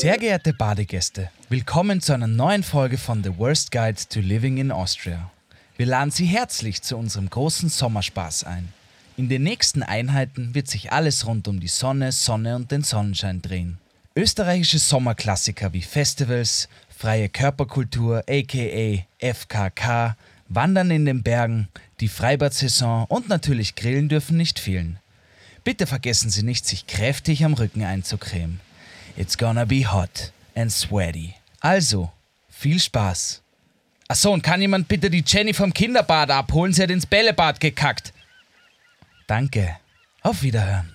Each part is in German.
Sehr geehrte Badegäste, willkommen zu einer neuen Folge von The Worst Guide to Living in Austria. Wir laden Sie herzlich zu unserem großen Sommerspaß ein. In den nächsten Einheiten wird sich alles rund um die Sonne, Sonne und den Sonnenschein drehen. Österreichische Sommerklassiker wie Festivals, freie Körperkultur aka FKK, Wandern in den Bergen, die Freibad-Saison und natürlich Grillen dürfen nicht fehlen. Bitte vergessen Sie nicht, sich kräftig am Rücken einzucremen. It's gonna be hot and sweaty. Also, viel Spaß. Achso, und kann jemand bitte die Jenny vom Kinderbad abholen? Sie hat ins Bällebad gekackt. Danke. Auf Wiederhören.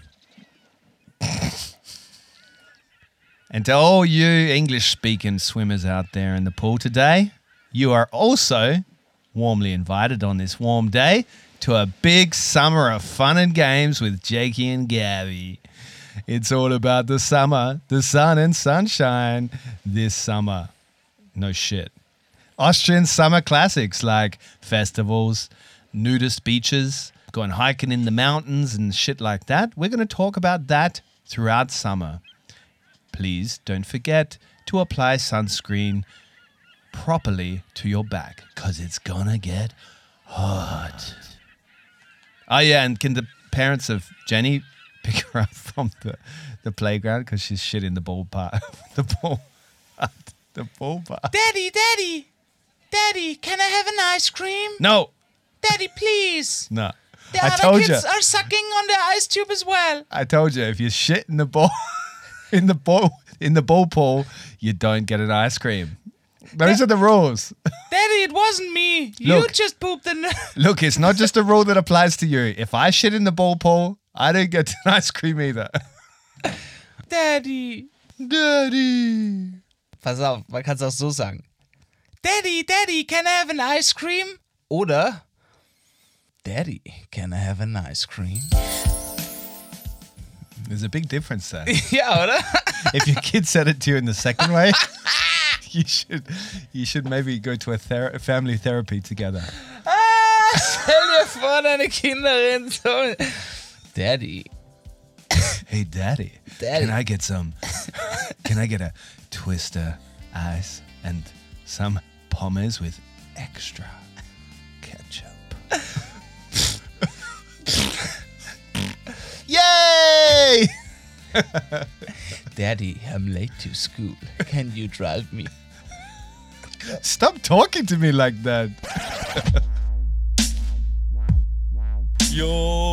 And to all you English speaking swimmers out there in the pool today, you are also warmly invited on this warm day to a big summer of fun and games with Jakey and Gabby. It's all about the summer, the sun and sunshine this summer. No shit. Austrian summer classics like festivals, nudist beaches, going hiking in the mountains and shit like that. We're going to talk about that throughout summer. Please don't forget to apply sunscreen properly to your back because it's gonna get hot. Oh, yeah, and can the parents of Jenny pick her up from the, the playground because she's shitting the ball part? the ball part. The ball part. Daddy, Daddy! Daddy, can I have an ice cream? No, Daddy, please! no. The I other told you. kids are sucking on the ice tube as well. I told you if you shit in the ball in the ball in the ball pool, you don't get an ice cream. Those are the rules. Daddy, it wasn't me. You just pooped in. Look, it's not just a rule that applies to you. If I shit in the ball pool, I don't get an ice cream either. Daddy. Daddy. Pass auf, man kann es auch so sagen. Daddy, Daddy, can I have an ice cream? Oder Daddy, can I have an ice cream? There's a big difference there. ja, oder? if your kid said it to you in the second way, you should you should maybe go to a ther- family therapy together. Ah, stell dir vor, deine Kinder reden so. Daddy. Hey, daddy, Daddy. can I get some? Can I get a twister ice and some pommes with extra ketchup? Yay! Daddy, I'm late to school. Can you drive me? Stop talking to me like that. Yo,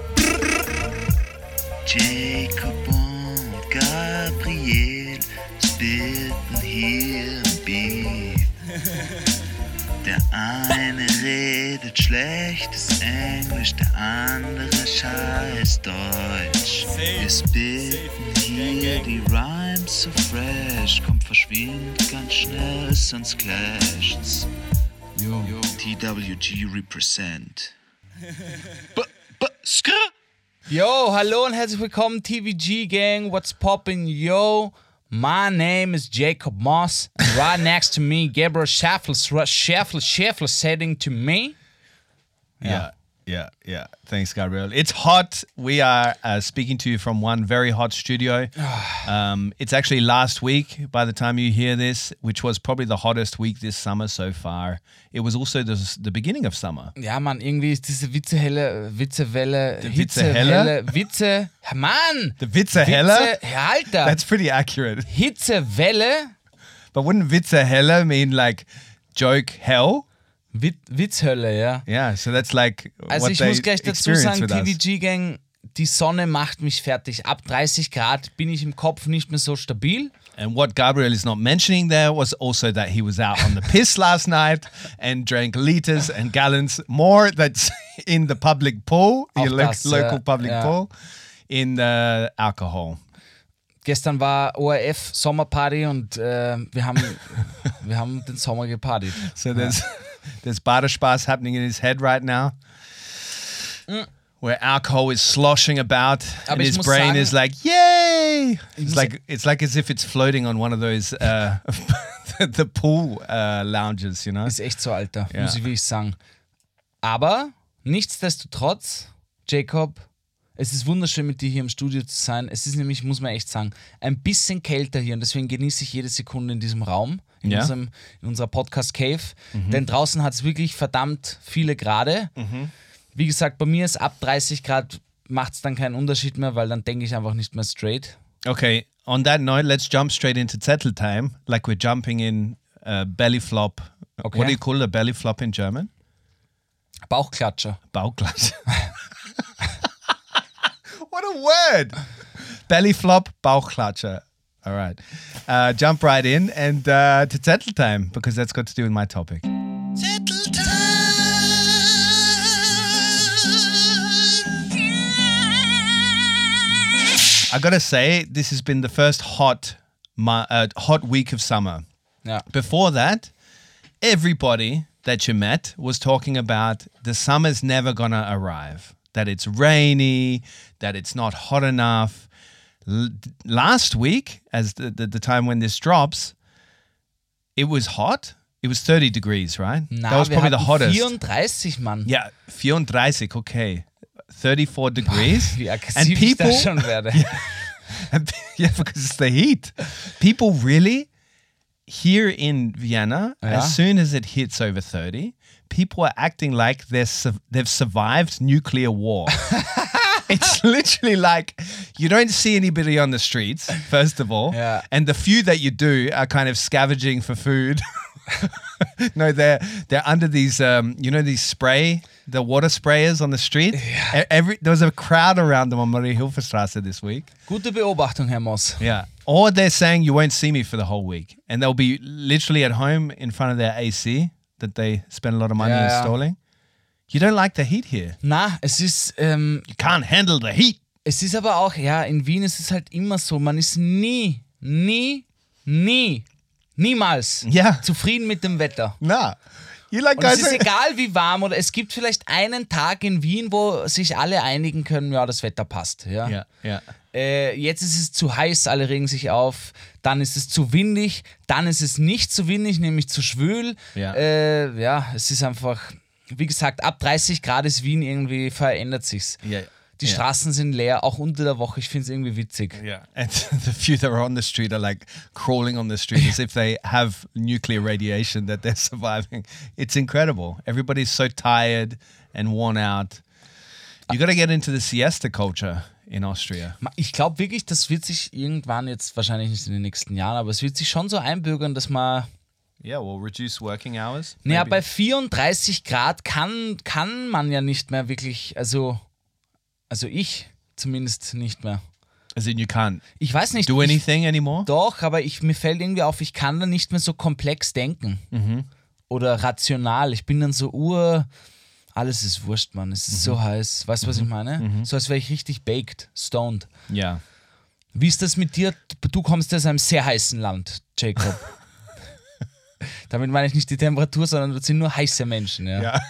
Jacob und Gabriel spitten hier im Beat. Der eine redet schlechtes Englisch, der andere scheiß Deutsch. Wir spitten hier die Rhymes so fresh, kommt verschwind ganz schnell, sonst clasht's. Yo. TWG represent. B -b skr Yo, hallo und herzlich willkommen, TVG Gang. What's poppin', yo? My name is Jacob Moss. And right next to me, Gabriel Schaffler, Schaffler, Schaffler sitting to me. Yeah, yeah, yeah. Thanks, Gabriel. It's hot. We are uh, speaking to you from one very hot studio. um, it's actually last week by the time you hear this, which was probably the hottest week this summer so far. It was also the, the beginning of summer. Ja, Mann, irgendwie ist diese Witzehelle, Witzewelle, Die Hitzewelle, Witze, Mann! The Witzehelle? Witze, Alter! That's pretty accurate. Hitzewelle, But wouldn't Witzehelle mean like joke hell? Wit Witzhölle, ja. Yeah, so that's like Also ich muss gleich dazu sagen. TVG Gang, die Sonne macht mich fertig. Ab 30 Grad bin ich im Kopf nicht mehr so stabil. And what Gabriel is not mentioning there was also that he was out on the piss last night and drank liters and gallons more that's in the public pool, lo- das, local ja, public ja. pool, in the alcohol. gestern war ORF Sommerparty und äh, wir, haben, wir haben den Sommer gepartyt. So there's there's Badespaß happening in his head right now. Where alcohol is sloshing about Aber and his brain sagen- is like, yay! It's like it's like as if it's floating on one of those uh, the pool uh, lounges, you know? Ist echt so, Alter, Ja. muss ich wirklich sagen. Aber nichtsdestotrotz, Jacob, es ist wunderschön mit dir hier im Studio zu sein. Es ist nämlich, muss man echt sagen, ein bisschen kälter hier und deswegen genieße ich jede Sekunde in diesem Raum, in, Ja. Mhm. unserem, in unserer Podcast Cave. Denn draußen hat es wirklich verdammt viele Grade. Wie gesagt, bei mir ist ab 30 Grad macht es dann keinen Unterschied mehr, weil dann denke ich einfach nicht mehr straight. Okay, on that note, let's jump straight into Zettel time, like we're jumping in uh, belly flop. Okay. What do you call a belly flop in German? Bauchklatscher. Bauchklatsche. what a word! Belly flop, Bauchklatsche. All right. Uh, jump right in and uh, to Zettel time because that's got to do with my topic. I gotta say, this has been the first hot, uh, hot week of summer. Ja. Before that, everybody that you met was talking about the summer's never gonna arrive, that it's rainy, that it's not hot enough. L- last week, as the, the, the time when this drops, it was hot. It was 30 degrees, right? Na, that was probably the hottest. 34, Mann. Yeah, 34, okay. 34 degrees. Wie and aggressiv ich people, schon werde. and- yeah, because it's the heat. People really here in Vienna, Yeah. as soon as it hits over 30, people are acting like they've survived nuclear war. It's literally like you don't see anybody on the streets, first of all. Yeah. And the few that you do are kind of scavenging for food. no, they're they're under these um, you know these spray the water sprayers on the street. E- Every there was a crowd around them on Marie Hilferstrasse this week. Gute Beobachtung, Herr Moss. Yeah. Or they're saying you won't see me for the whole week. And they'll be literally at home in front of their AC that they spend a lot of money Yeah, yeah. installing. You don't like the heat here. Na, es ist, ähm, You can't handle the heat. es ist aber auch, ja, in Wien ist es halt immer so, man ist nie, nie, nie, niemals Ja. zufrieden mit dem Wetter. Nah. You like Und es ist egal, wie warm oder es gibt vielleicht einen Tag in Wien, wo sich alle einigen können, ja, das Wetter passt. Ja. Yeah, yeah. Äh, jetzt ist es zu heiß, alle regen sich auf. Dann ist es zu windig. Dann ist es nicht zu windig, nämlich zu schwül. Ja. Äh, ja, es ist einfach, wie gesagt, ab 30 Grad ist Wien irgendwie verändert sich's. Yeah. Die yeah. Straßen sind leer, auch unter der Woche. Ich finde es irgendwie witzig. Yeah. And the few that are on the street are like crawling on the street as if they have nuclear radiation that they're surviving. It's incredible. Everybody's so tired and worn out. You got to get into the siesta culture in Austria. Ich glaube wirklich, das wird sich irgendwann jetzt wahrscheinlich nicht in den nächsten Jahren, aber es wird sich schon so einbürgern, dass man. Yeah, well, reduce working hours. Naja, bei 34 Grad kann, kann man ja nicht mehr wirklich, also, also ich zumindest nicht mehr. In, you can't Ich weiß nicht. do ich, anything anymore? Doch, aber ich, mir fällt irgendwie auf, ich kann dann nicht mehr so komplex denken. Mhm. Oder rational. Ich bin dann so ur. Alles ist wurscht, Mann. Es ist Mhm. so heiß. Weißt du, was ich meine? So als wäre ich richtig baked, stoned. Yeah. Wie ist das mit dir? Du- Du kommst aus einem sehr heißen Land, Jacob. Damit meine ich nicht die Temperatur, sondern das sind nur heiße Menschen. Ja. Yeah.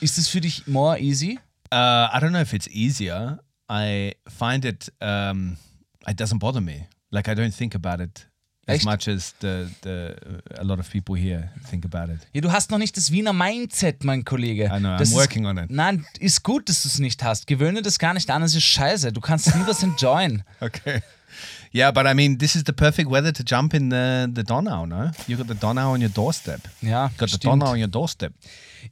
Ist das für dich more easy? Uh, I don't know if it's easier. I find it um, it doesn't bother me. Like I don't think about it as Echt? much as the the a lot of people here think about it. Ja, du hast noch nicht das Wiener Mindset, mein Kollege. I know, I'm Das ist- working on it. Nein, ist gut, dass du es nicht hast. Gewöhne das gar nicht an, es ist scheiße. Du kannst nie was enjoyen. Okay. Yeah, but I mean, this is the perfect weather to jump in the the Donau. No, you got the Donau on your doorstep. Ja, Got the stimmt. Donau on your doorstep.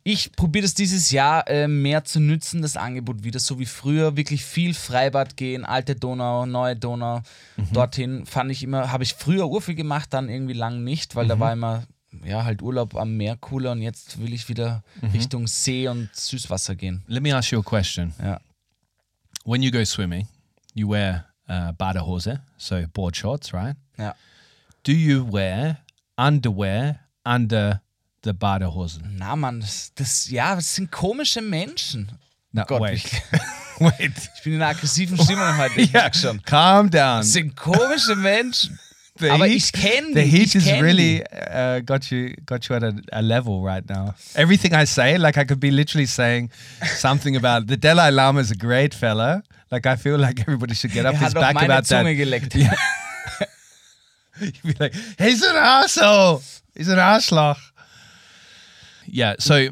Ich probiere das dieses Jahr äh, mehr zu nützen, das Angebot wieder, so wie früher. Wirklich viel Freibad gehen, alte Donau, neue Donau. Mhm. Dorthin fand ich immer, habe ich früher urviel gemacht, dann irgendwie lang nicht, weil Mhm. da war immer, ja, halt Urlaub am Meer cooler und jetzt will ich wieder Mhm. Richtung See und Süßwasser gehen. Let me ask you a question. Ja. When you go swimming, you wear uh, badehose, so board shorts, right? Yeah. Do you wear underwear under the badehosen? Na Mann, das, das, ja, das sind komische Menschen. No, Gott, wait. ich- Wait. Ich bin in einer aggressiven Stimmung heute. Ich Yeah, merk schon. calm down. Das sind komische Menschen. The Aber heat, ich kenn the heat is really uh, got you got you at a, a level right now. Everything I say, like I could be literally saying something about the Dalai Lama is a great fella. Like I feel like everybody should get up Er his back about that. Geleckt. Yeah. You'd be like, he's an asshole. He's an arschloch. Yeah. So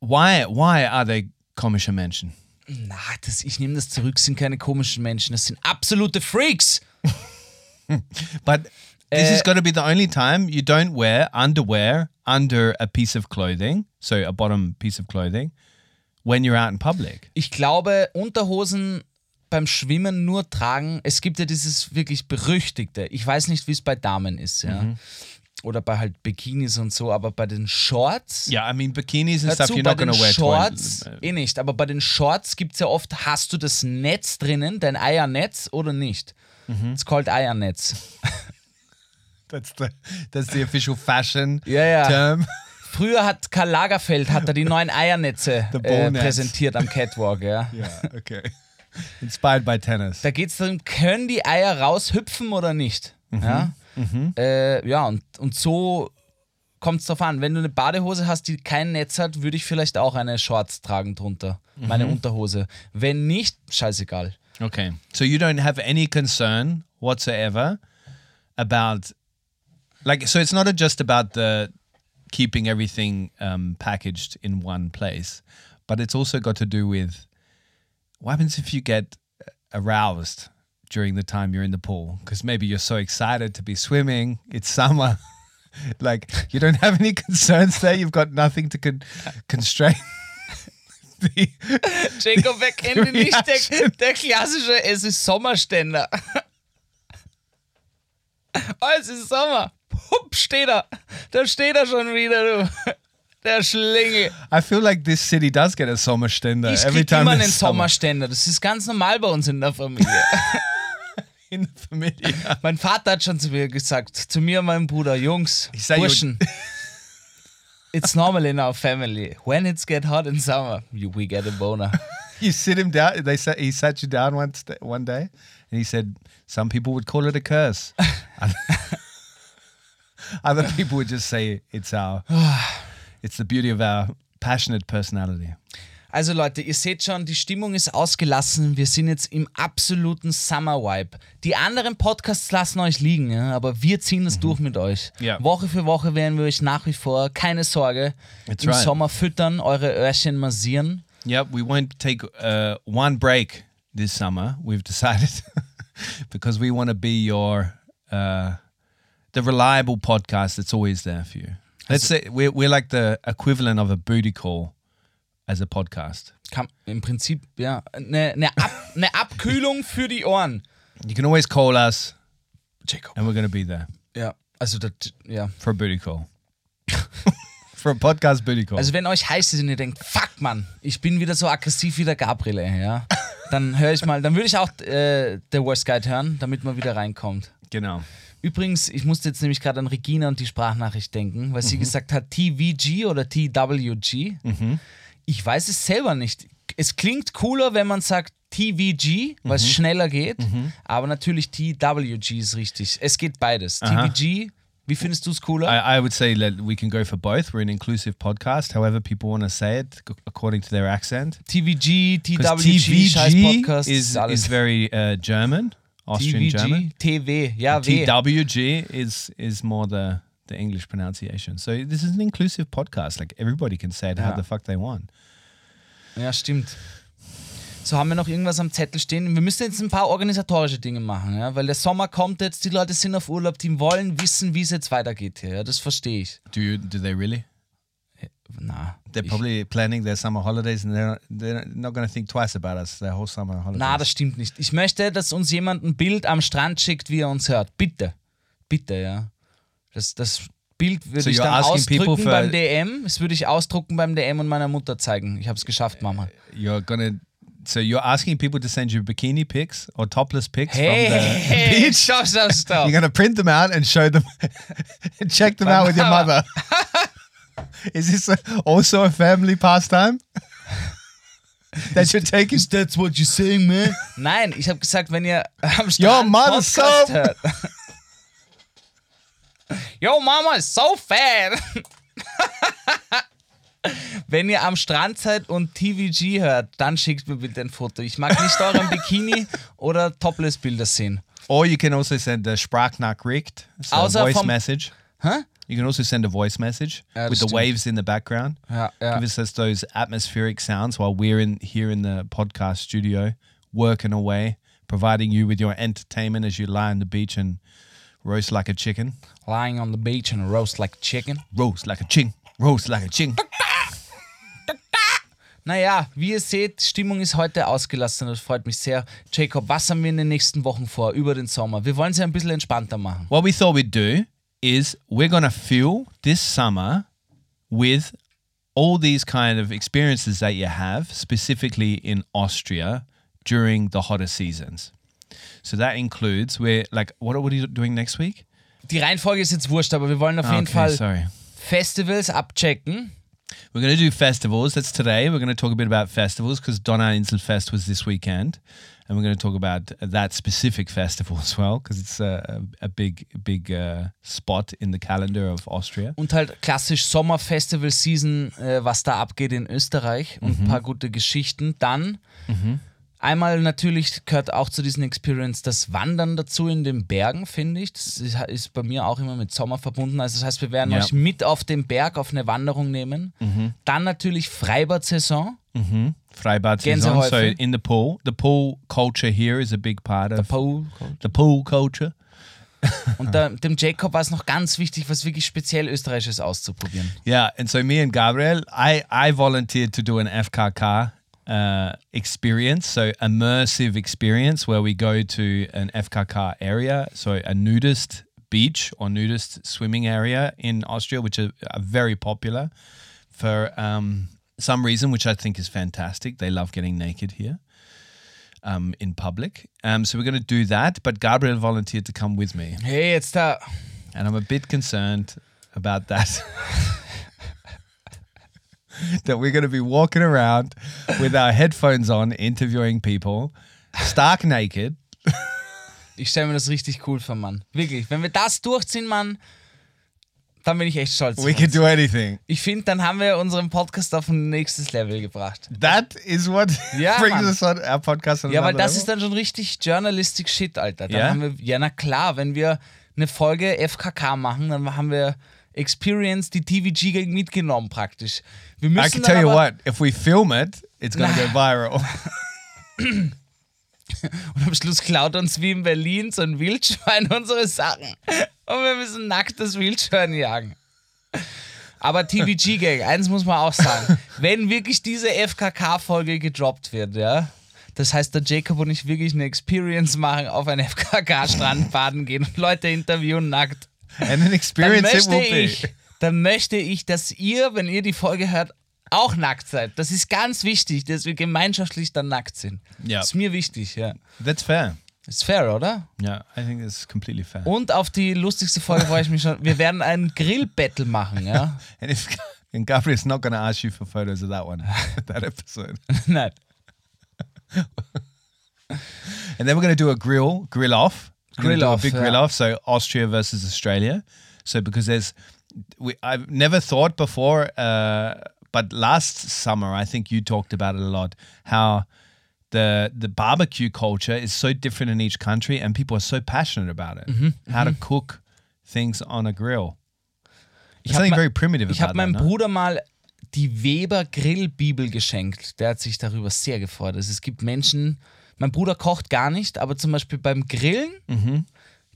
why why are they komische Menschen? Na, das, ich nehme das zurück, sind keine komischen Menschen. Das sind absolute Freaks. But this is going to be the only time you don't wear underwear under a piece of clothing, so a bottom piece of clothing, when you're out in public. Ich glaube, Unterhosen beim Schwimmen nur tragen. Es gibt ja dieses wirklich berüchtigte. Ich weiß nicht, wie es bei Damen ist, ja. Mhm. Oder bei halt Bikinis und so, aber bei den Shorts. Yeah, I mean bikinis and stuff. You're not to wear Shorts toilet- eh nicht, aber bei den Shorts gibt es ja oft, hast du das Netz drinnen, dein Eiernetz oder nicht? Mhm. It's called Eiernetz. That's the that's the official fashion Ja, ja. term. Früher hat Karl Lagerfeld hat er die neuen Eiernetze äh, präsentiert am Catwalk, ja. yeah. Okay. Inspired by tennis. Da geht es darum, können die Eier raushüpfen oder nicht? Mhm. Ja, äh, ja und, und so kommt es drauf an. Wenn du eine Badehose hast, die kein Netz hat, würde ich vielleicht auch eine Shorts tragen drunter. Meine Mhm. Unterhose. Wenn nicht, scheißegal. Okay. So you don't have any concern whatsoever about like so it's not just about the keeping everything um, packaged in one place, but it's also got to do with what happens if you get aroused during the time you're in the pool because maybe you're so excited to be swimming, it's summer. like you don't have any concerns there. You've got nothing to con- constrain. the, Jacob, wer kennt ihn nicht? Der, der klassische, es ist Sommerständer. Oh, es ist Sommer. Hup, steht er. Da steht er schon wieder, du. Der Schlingel. I feel like this city does get a Sommerständer Ich every krieg time immer einen Sommerständer. Das ist ganz normal bei uns in der Familie. in the family. mein Vater hat schon zu mir gesagt, zu mir und meinem Bruder, Jungs, Ich Burschen, it's normal in our family. When it's get hot in summer, you, we get a boner. you sit him down. They sat, he sat you down one day, and he said some people would call it a curse. Other people would just say it's our, it's the beauty of our passionate personality. Also Leute, ihr seht schon, die Stimmung ist ausgelassen. Wir sind jetzt im absoluten Summer-Vibe. Die anderen Podcasts lassen euch liegen, ja? aber wir ziehen es durch mit euch. Mhm. Ja. Woche für Woche werden wir euch nach wie vor, keine Sorge, That's im right. Sommer füttern, eure Öhrchen massieren. Yep, we won't take uh, one break this summer. We've decided because we want to be your uh, the reliable podcast that's always there for you. Let's say we're we're like the equivalent of a booty call as a podcast. Kann, Im Prinzip, ja, eine, eine, Ab, eine Abkühlung für die Ohren. You can always call us, Jacob. and we're going to be there Ja, also das, ja. for a booty call. for a podcast booty call. Also wenn euch heiß ist und ihr denkt, fuck man, ich bin wieder so aggressiv wie der Gabriele, ja, dann höre ich mal, dann würde ich auch äh, The Worst Guide hören, damit man wieder reinkommt. genau. Übrigens, ich musste jetzt nämlich gerade an Regina und die Sprachnachricht denken, weil sie gesagt hat TVG oder TWG. Ich weiß es selber nicht. Es klingt cooler, wenn man sagt TVG, weil es schneller geht, aber natürlich TWG ist richtig. Es geht beides. Aha. TVG, wie findest du es cooler? I, I would say that we can go for both. We're an inclusive podcast. However, people want to say it according to their accent. TVG, TWG, scheiß TVG Podcast, is, alles. is very uh, German, Austrian German. TVG, TW, ja, W. TWG is is more the the English pronunciation. So this is an inclusive podcast. Like everybody can say it how Ja. the fuck they want. Ja, stimmt. So, haben wir noch irgendwas am Zettel stehen? Wir müssen jetzt ein paar organisatorische Dinge machen, ja? weil der Sommer kommt jetzt, die Leute sind auf Urlaub, die wollen wissen, wie es jetzt weitergeht hier. Ja? Das verstehe ich. Do you? Do they really? Na, They're probably planning their summer holidays, and they're they're not going to think twice about us. Their whole summer holidays. na, das stimmt nicht. Ich möchte, dass uns jemand ein Bild am Strand schickt, wie er uns hört. Bitte. Bitte, ja. Das, das Bild würde So ich dann for- beim DM. Das würde ich ausdrucken beim DM und meiner Mutter zeigen. Ich habe es geschafft, Mama. you're gonna. So you're asking people to send you bikini pics or topless pics Hey, from the hey, beach. stopp, stopp, stopp. You're gonna print them out and show them, check them out with your mother. Is this also a family pastime? that you're taking. Is that what you're saying, man? Nein, ich habe gesagt, wenn ihr am Strand mother's Podcast so- hört. Yo, Mama is so fat. Wenn ihr am Strand seid und TVG hört, dann schickt mir bitte ein Foto. Ich mag nicht euren Bikini oder Topless-Bilder sehen. Or you can also send a Sprachnachricht, so a voice message. Hä? You can also send a voice message Ja, with the stimmt. waves in the background. Ah, ja, ja. Give us us those atmospheric sounds while we're in here in the podcast studio, working away, providing you with your entertainment as you lie on the beach and roast like a chicken. Lying on the beach and roast like chicken. Roast like a ching. Roast like a ching. Naja, wie ihr seht, Stimmung ist heute ausgelassen. Das freut mich sehr. Jacob, was haben wir in den nächsten Wochen vor, über den Sommer? Wir wollen es ja ein bisschen entspannter machen. What we thought we'd do is we're going to fill this summer with all these kind of experiences that you have, specifically in Austria during the hotter seasons. So that includes we're like what are, you doing next week? Die Reihenfolge ist jetzt wurscht, aber wir wollen auf jeden Fall sorry. Festivals abchecken. We're going to do festivals. That's today. We're going to talk a bit about festivals because Donna Inselfest was this weekend. And we're going to talk about that specific festival as well because it's a, a big, big uh, spot in the calendar of Austria. Und halt klassisch Sommerfestival-Season, äh, was da abgeht in Österreich und ein paar gute Geschichten. Dann einmal natürlich gehört auch zu diesen Experience das Wandern dazu in den Bergen, finde ich. Das ist, bei mir auch immer mit Sommer verbunden. Also das heißt, wir werden Ja. euch mit auf den Berg auf eine Wanderung nehmen. Dann natürlich Freibad-Saison. Freibad season. So in the pool, the pool culture here is a big part of Pool. the pool culture. Und da, dem Jacob war es noch ganz wichtig, was wirklich speziell Österreichisches auszuprobieren. Yeah, and so me and Gabriel, I I volunteered to do an FKK uh, experience, so immersive experience where we go to an FKK area, so a nudist beach or nudist swimming area in Austria, which are, are very popular for um, some reason, which I think is fantastic. They love getting naked here. Um, in public. Um, so we're going to do that, but Gabriel volunteered to come with me. Hey, jetzt da. And I'm a bit concerned about that. that we're going to be walking around with our headphones on, interviewing people, stark naked. Ich stelle mir das richtig cool vor, Mann. Wirklich. Wenn wir das durchziehen, Mann, dann bin ich echt stolz. We can do anything. Ich finde, dann haben wir unseren Podcast auf ein nächstes Level gebracht. That is what Ja, brings Mann. us on our podcast. On Ja, weil das level. ist dann schon richtig Journalistic Shit, Alter. Dann Ja? haben wir, ja, na klar, wenn wir eine Folge FKK machen, dann haben wir Experience, die TVG mitgenommen praktisch. Wir müssen I can tell you what, if we film it, it's going to go viral. Und am Schluss klaut uns wie in Berlin so ein Wildschwein unsere Sachen. Und wir müssen nackt das Wildschwein jagen. Aber TVG-Gang, eins muss man auch sagen. Wenn wirklich diese FKK-Folge gedroppt wird, ja, das heißt, der Jacob und ich wirklich eine Experience machen, auf einen FKK-Strand baden gehen und Leute interviewen nackt, dann experience it möchte ich, dann möchte ich, dass ihr, wenn ihr die Folge hört, auch nackt seid. Das ist ganz wichtig, dass wir gemeinschaftlich dann nackt sind. Ja. Das ist mir wichtig, ja. That's fair. Ist fair, oder? Yeah, I think it's completely fair. Und auf die lustigste Folge freue ich mich schon. Wir werden ein Grill-Battle machen, ja? And if and Gabriel's not going to ask you for photos of that one, that episode. Nein. And then we're going to do a grill, grill off. Grill off. big yeah. grill off. So Austria versus Australia. So because there's, we, I've never thought before, uh, but last summer I think you talked about it a lot. How the the barbecue culture is so different in each country, and people are so passionate about it. Mm-hmm, How to cook things on a grill. Ich habe something very primitive ich about hab meinem that. Bruder mal die Weber Grillbibel geschenkt. Der hat sich darüber sehr gefreut. Also es gibt Menschen, mein Bruder kocht gar nicht, aber zum Beispiel beim Grillen, Mhm.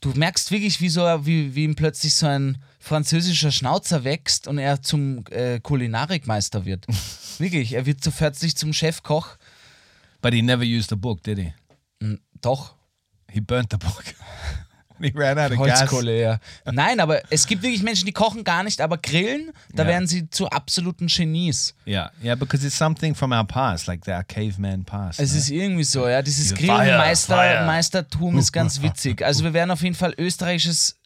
du merkst wirklich, wie, so, wie, wie ihm plötzlich so ein französischer Schnauzer wächst und er zum äh, Kulinarikmeister wird. wirklich, er wird so plötzlich zum Chefkoch. But he never used the book, did he? Doch, He burnt the book. he ran out of gas. Holzkohle, ja. Nein, aber es gibt wirklich Menschen, die kochen gar nicht, aber grillen, da Ja. werden sie zu absoluten Genies. Yeah, yeah, because it's something from our past, like our caveman past. Es no? ist irgendwie so, ja. Dieses Diese Fire, Grillmeister Fire. Meistertum ist ganz witzig. Also wir werden auf jeden Fall österreichisches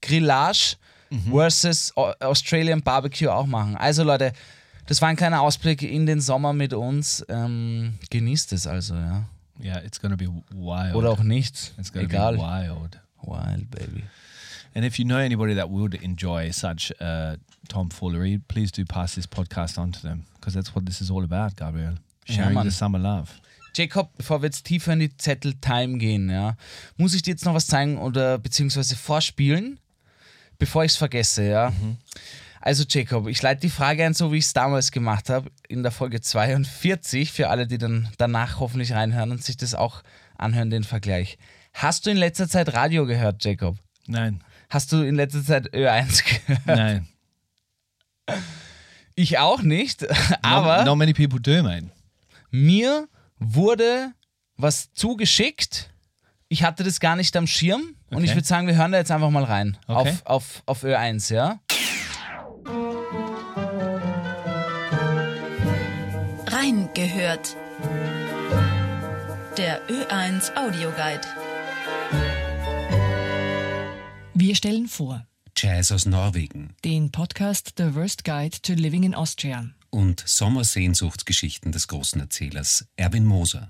Grillage Mhm. versus Au- Australian Barbecue auch machen. Also Leute, Das war ein kleiner Ausblick in den Sommer mit uns. Ähm, genießt es also, ja. Yeah, it's to be wild. Oder auch nicht. It's to Egal. be wild. Wild, baby. And if you know anybody that would enjoy such uh, tomfoolery, please do pass this podcast on to them because that's what this is all about, Gabriel. Sharing man. the summer love. Jacob, bevor wir jetzt tiefer in die Zettel-Time gehen, ja, muss ich dir jetzt noch was zeigen oder beziehungsweise vorspielen, bevor ich es vergesse, ja. Also Jacob, ich leite die Frage ein, so wie ich es damals gemacht habe, in der Folge 42, für alle, die dann danach hoffentlich reinhören und sich das auch anhören, den Vergleich. Hast du in letzter Zeit Radio gehört, Jacob? Nein, Hast du in letzter Zeit Ö1 gehört? nein. Ich auch nicht, aber not, not many people do, mate. mir wurde was zugeschickt. Ich hatte das gar nicht am Schirm und Okay. ich würde sagen, wir hören da jetzt einfach mal rein. Okay. Auf, auf, auf Ö1, ja? Reingehört. Der Ö1 Audioguide. Wir stellen vor Jazz aus Norwegen den Podcast The Worst Guide to Living in Austria. und Sommersehnsuchtsgeschichten des großen Erzählers Erwin Moser.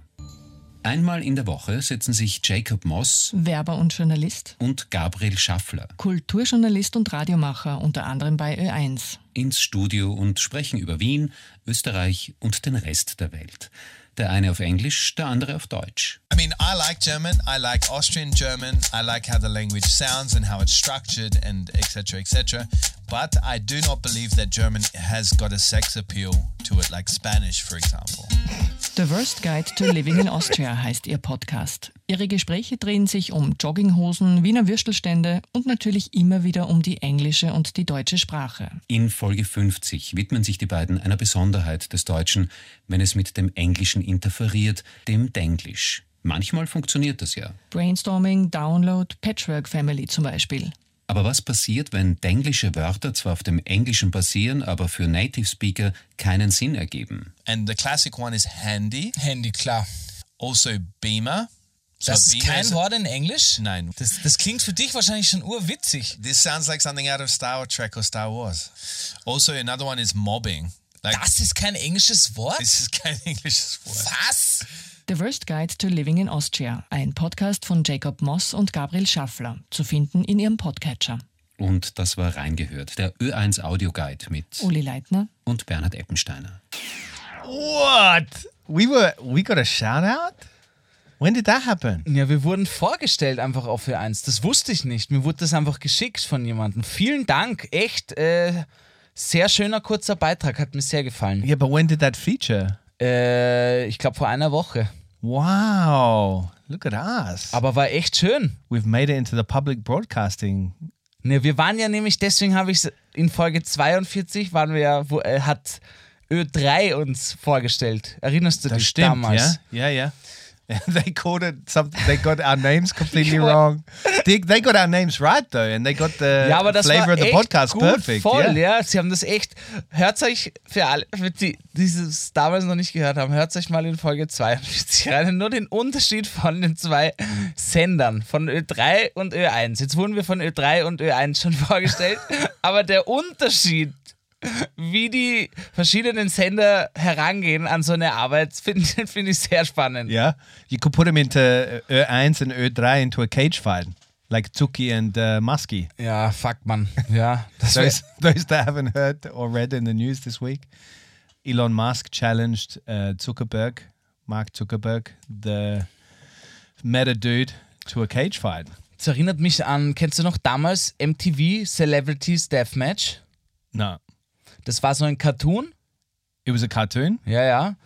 Einmal in der Woche setzen sich Jacob Moss Werber und Journalist, und Gabriel Schaffler Kulturjournalist und Radiomacher, unter anderem bei Ö1. Ins Studio und sprechen über Wien, Österreich und den Rest der Welt. Der eine auf Englisch, der andere auf Deutsch. I mean, I like German. I like Austrian German. I like how the language sounds and how it's structured and etc. etc. But I do not believe that German has got a sex appeal to it, like Spanish, for example. The Worst Guide to Living in Austria heißt ihr Podcast. Ihre Gespräche drehen sich um Jogginghosen, Wiener Würstelstände und natürlich immer wieder um die englische und die deutsche Sprache. In Folge 50 widmen sich die beiden einer Besonderheit des Deutschen, wenn es mit dem Englischen interferiert, dem Denglisch. Manchmal funktioniert das ja. Brainstorming, Download, Patchwork Family zum Beispiel. Aber was passiert, wenn denglische Wörter zwar auf dem Englischen basieren, aber für Native Speaker keinen Sinn ergeben? And the classic one is handy. Handy, klar. Also Beamer. So Das ist Beamer kein Wort in Englisch? Nein. Das, das klingt für dich wahrscheinlich schon urwitzig. This sounds like something out of Star Trek or Star Wars. Also, another one is mobbing. Like, Das ist kein englisches Wort? this is kein englisches word. Was? The Worst Guide to Living in Austria, ein Podcast von Jacob Moss und Gabriel Schaffler, zu finden in ihrem Podcatcher. Und das war reingehört, der Ö1 Audioguide mit Uli Leitner, und Bernhard Eppensteiner. What? We were we got a shout out? When did that happen? Ja, wir wurden vorgestellt einfach auf Ö1. Das wusste ich nicht. Mir wurde das einfach geschickt von jemandem. Vielen Dank. Echt äh, sehr schöner kurzer Beitrag. Hat mir sehr gefallen. Yeah, but when did that feature? Äh, ich glaube vor einer Woche. Wow. Look at us. Aber war echt schön. We've made it into the public broadcasting. Ne, wir waren ja nämlich, deswegen habe ich in Folge 42 waren wir ja, wo, äh, hat Ö3 uns vorgestellt. Erinnerst du Das dich stimmt, damals? yeah? Yeah, yeah. they called it something. They got our names completely wrong. They, they got our names right though, and they got the Ja, aber das flavor of the podcast gut, perfect. voll, yeah. ja. Sie haben das echt, hört euch für alle, für die, die es damals noch nicht gehört haben, hört euch mal in Folge 42 rein. Nur den Unterschied von den zwei Sendern, von Ö3 und Ö1. Jetzt wurden wir von Ö3 und Ö1 schon vorgestellt, aber der Unterschied, wie die verschiedenen Sender herangehen an so eine Arbeit, finde find ich sehr spannend. Yeah, you could put them into Ö1 and Ö3 into a cage fight, like Tuki and uh, Muskie. Ja, fuck, man. Ja, das Those, those that haven't heard or read in the news this week, Elon Musk challenged uh, Zuckerberg, Mark Zuckerberg, the meta dude, to a cage fight. das erinnert mich an, kennst du noch damals MTV Celebrities Deathmatch? No, Das war so ein Cartoon. it was a cartoon. Ja, ja.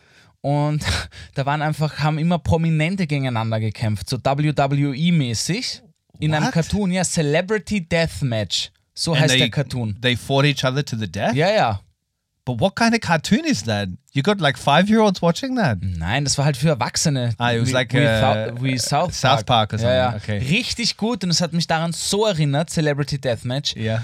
Und da waren einfach, haben immer Prominente gegeneinander gekämpft, so WWE-mäßig. In einem What? Cartoon, ja, Celebrity Deathmatch. So And heißt they, der Cartoon. They fought each other to the death. Ja, ja. But what kind of cartoon is that? You got like five year olds watching that? Nein, das war halt für Erwachsene. Ah, it was Wie- like, wie, Thou- wie South Park. South Park or ja, ja. something, okay. Richtig gut und es hat mich daran so erinnert, Celebrity Deathmatch. Yeah.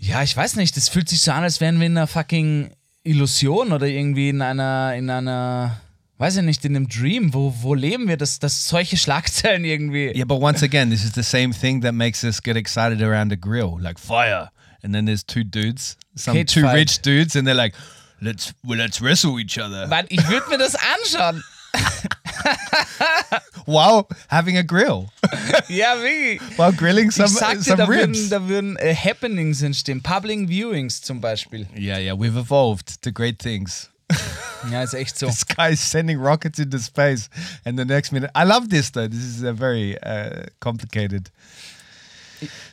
Ja, ich weiß nicht, das fühlt sich so an, als wären wir in einer fucking Illusion oder irgendwie in einer, in einer, weiß ich nicht, in einem Dream. Wo, wo leben wir, dass, dass solche Schlagzeilen irgendwie. Yeah, but once again, this is the same thing that makes us get excited around a grill, like fire and then there's two dudes, some Cage two fight. rich dudes, and they're like, let's well, let's wrestle each other. Mann, ich würde mir das anschauen. While having a grill, Ja, wie? while grilling some ich sag dir, some da würden, ribs. da würden äh, Happenings entstehen. Public Viewings zum Beispiel. Yeah, yeah, we've evolved to great things. Ja, ist echt so. This guy's sending rockets into space, and the next minute, I love this though. This is a very uh, complicated,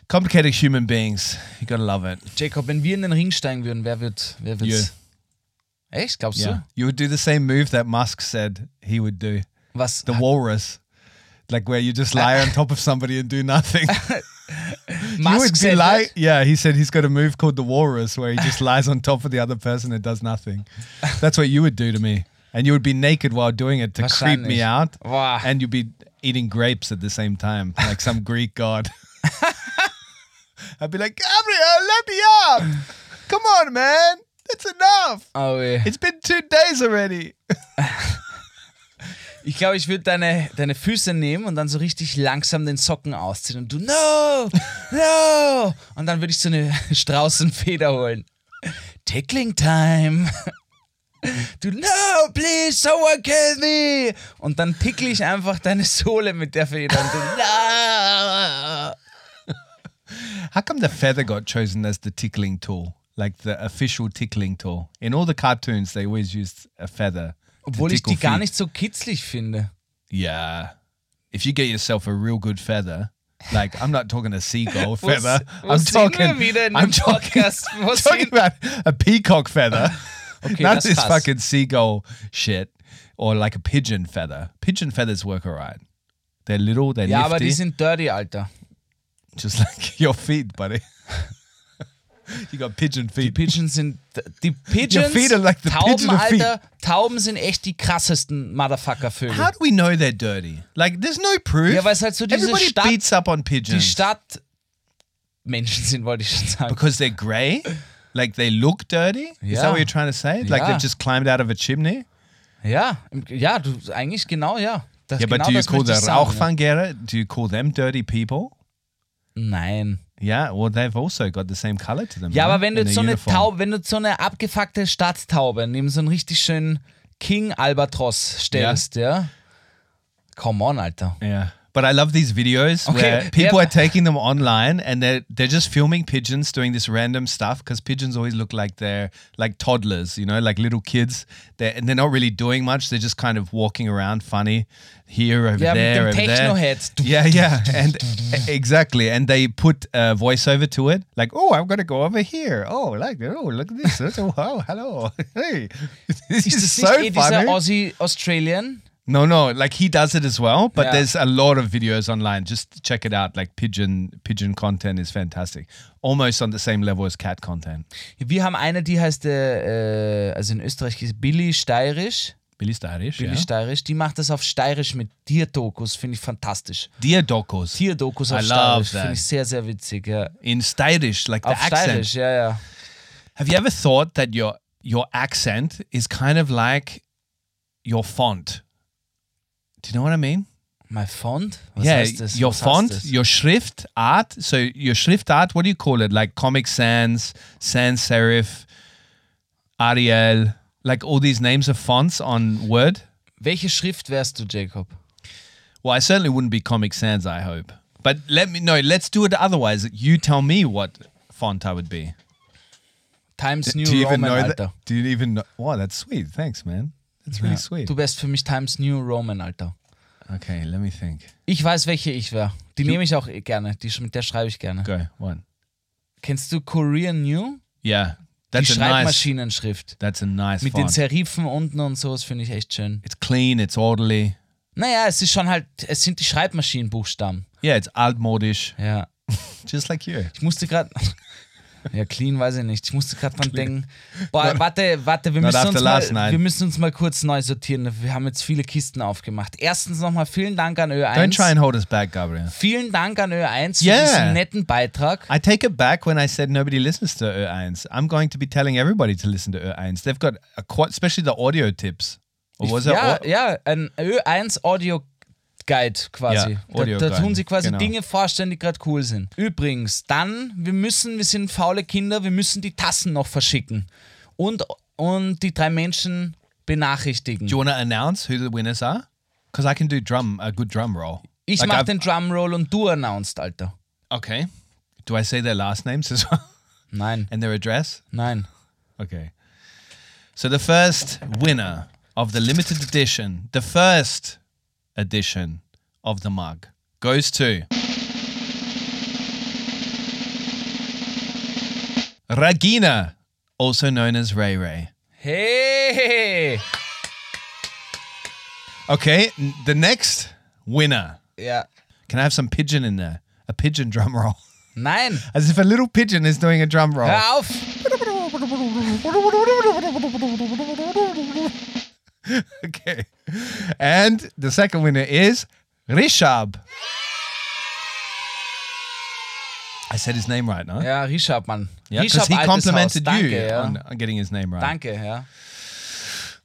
complicated human beings. You gotta love it. Jacob, wenn wir in den Ring steigen würden, wer wird wer wird's? Echt, glaubst Yeah, you would do the same move that Musk said he would do. du? Was? The walrus, like where you just lie on top of somebody and do nothing. Musk said that? yeah, he said he's got a move called the walrus where he just lies on top of the other person and does nothing. That's what you would do to me. And you would be naked while doing it to creep me out. Boah. And you'd be eating grapes at the same time, like some Greek god. I'd be like, Gabriel, let me up. Come on, man. That's enough. Oh, weh. It's been two days already. Ich glaube, ich würde deine, deine Füße nehmen und dann so richtig langsam den Socken ausziehen und du, no, no. Und dann würde ich so eine Straußenfeder holen. Tickling time. Du, no, please, someone kill me. Und dann tickle ich einfach deine Sohle mit der Feder und du, no. How come the feather got chosen as the tickling tool? Like the official tickling tool. In all the cartoons, they always used a feather. Obwohl ich die gar feet. nicht so kitzlig finde. Yeah. If you get yourself a real good feather, like I'm not talking a seagull feather. wo I'm talking. I'm talking, I'm talking about a peacock feather. Okay, not this fucking seagull shit, or like a pigeon feather. Pigeon feathers work alright. They're little. They're Ja, nifty. aber die sind dirty, Alter. just like your feet, buddy. You got pigeon Die feet. Pigeons sind. Die Pigeons. feet are like the Tauben, pigeon feet. Alter. Tauben sind echt die krassesten Motherfucker-Vögel. How do we know they're dirty? Like, there's no proof. Ja, weil es halt so diese Everybody Stadt- beats up on Die pigeons Stadt. Menschen sind, wollte ich schon sagen. because they're grey. Like they look dirty. Is that what you're trying to say? Like Yeah. they've just climbed out of a chimney. Ja, ja, du, eigentlich genau, ja. Das, Yeah, but genau do you call the ja. Rauchfangere? Do you call them dirty people? Nein. Yeah, well, they've also got the same color to them. Ja, aber wenn du so eine. Taube, wenn du so eine abgefuckte Stadttaube neben so einen richtig schönen King Albatros stellst, ja. Come on, Alter. Yeah. But I love these videos Okay, where people yep. are taking them online and they're they're just filming pigeons doing this random stuff because pigeons always look like they're like toddlers, you know, like little kids. They're, and they're not really doing much. They're just kind of walking around funny here, over mit there, over there. Techno-Head. Yeah, yeah, and exactly. And they put a voiceover to it, like, "Oh, I'm gonna go over here. Oh, like, oh, look at this. Oh, wow, hello. Hey, this Ist is das so nicht eh dieser funny." Aussie Australian? No, no, like he does it as well, but Yeah. there's a lot of videos online. Just check it out. Like pigeon pigeon content is fantastic. Almost on the same level as cat content. Wir haben eine, die heißt, äh, äh also in Österreich ist Billy Steirisch. Billy Styrish, Billy yeah. Steirisch, die macht das auf Steirisch mit Tierdokus, finde ich fantastisch. Dear Dokos. Tierdokus auf I love Steirisch, finde ich sehr, sehr witzig. Ja. In Styrish, like the Auf accent. Steirisch, ja, ja. Have you ever thought that your your accent is kind of like your font? Do you know what I mean? My font? Was yeah, your Was font, your Schriftart. So your Schriftart, what do you call it? Like Comic Sans, Sans Serif, Arial, like all these names of fonts on Word. Welche Schrift wärst du, Jacob? Well, I certainly wouldn't be Comic Sans, I hope. But let me no, let's do it otherwise. You tell me what font I would be. Times New do you even know Alter. that? Do you even know? Wow, that's sweet. Thanks, man. That's really Ja. sweet. Du wärst für mich Times New Roman, Alter. Okay, let me think. Ich weiß, welche ich wäre. Die nehme ich auch gerne. Die, mit der schreibe ich gerne. Go one. Kennst du Korean New? Yeah, Die that's a nice. Schreibmaschinenschrift. That's a nice Mit den font. Serifen unten und so, das finde ich echt schön. It's clean. It's orderly. Naja, es ist schon halt, es sind die Schreibmaschinenbuchstaben. Yeah, it's altmodisch, Ja. just like you. Ich musste gerade. Ja, clean weiß ich nicht. Ich musste gerade dran denken. Boah, warte, warte, wir müssen, uns mal, night. wir müssen uns mal kurz neu sortieren. Wir haben jetzt viele Kisten aufgemacht. Erstens nochmal vielen Dank an Ö1. Don't try and hold us back, Gabriel. Vielen Dank an Ö1 für Yeah. diesen netten Beitrag. I take it back when I said nobody listens to Ö1. I'm going to be telling everybody to listen to Ö1. They've got a quite, especially the audio tips. Or was it? ja, ja, ein Ö1 Audio Guide quasi. Ja, da, da tun sie quasi genau. Dinge vorstellen, die gerade cool sind. Übrigens, dann, wir müssen, wir sind faule Kinder, wir müssen die Tassen noch verschicken. Und, und die drei Menschen benachrichtigen. Do you want to announce who the winners are? Because I can do drum a good drum roll. Ich Like mach I've- den Drumroll und du announced, Alter. Okay. Do I say their last names as well Nein, and their address? nein. Okay. So the first winner of the limited edition, the first edition of the mug, goes to Regina, also known as Ray Ray. Hey! Okay, the next winner. Yeah. Can I have some pigeon in there? A pigeon drum roll. Nein, As if a little pigeon is doing a drum roll. hör auf! Okay. And the second winner is Rishab. I said his name right, no? Ja, Richard, Mann. Yeah, because he complimented Haus. you Danke, ja. on, on getting his name right. Danke, ja.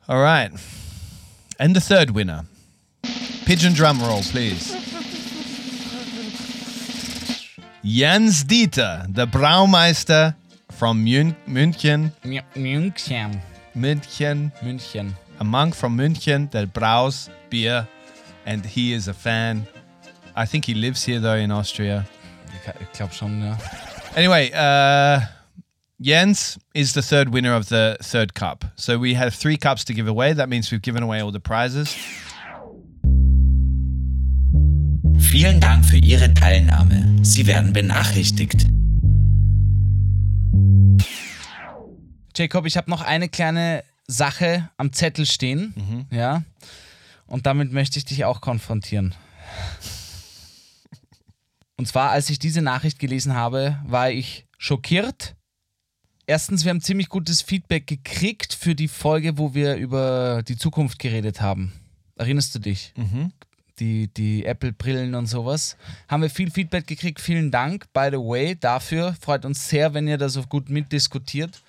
All right. And the third winner. Pigeon drum roll, please. Jens Dieter, the Braumeister from Mün- München. München. München. München. A monk from München that braus beer, and he is a fan. I think he lives here though in Austria. Ich, ich glaube schon, ja. Anyway, uh, Jens is the third winner of the third cup. So we have three cups to give away. That means we've given away all the prizes. Vielen Dank für Ihre Teilnahme. Sie werden benachrichtigt. Jacob, ich habe noch eine kleine Sache am Zettel stehen. Ja. Und damit möchte ich dich auch konfrontieren. Und zwar, als ich diese Nachricht gelesen habe, war ich schockiert. Erstens, wir haben ziemlich gutes Feedback gekriegt für die Folge, wo wir über die Zukunft geredet haben. Erinnerst du dich? Die, die Apple-Brillen und sowas. Haben wir viel Feedback gekriegt. Vielen Dank, by the way, dafür. Freut uns sehr, wenn ihr da so gut mitdiskutiert.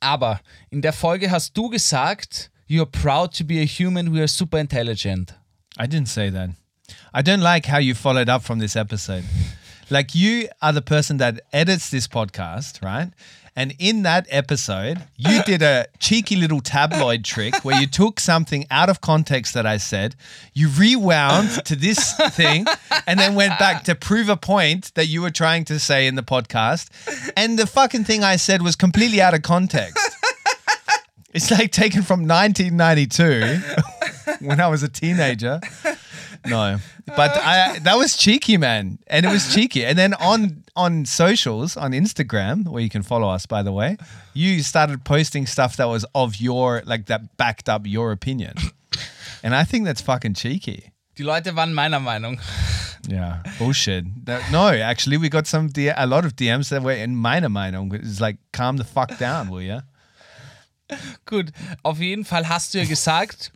Aber in der Folge hast du gesagt, you're proud to be a human, we are super intelligent. I didn't say that. I don't like how you followed up from this episode. Like you are the person that edits this podcast, right? And in that episode, you did a cheeky little tabloid trick where you took something out of context that I said, you rewound to this thing, and then went back to prove a point that you were trying to say in the podcast. And the fucking thing I said was completely out of context. It's like taken from 1992 when I was a teenager. No, but I that was cheeky, man, and it was cheeky. And then on on socials, on Instagram, where you can follow us, by the way, you started posting stuff that was of your like that backed up your opinion, and I think that's fucking cheeky. Die Leute waren meiner Meinung. Yeah, bullshit. That- no, actually, we got some D- a lot of DMs that were in meiner Meinung. It's like calm the fuck down, will ya? Gut, auf jeden Fall hast du ja gesagt,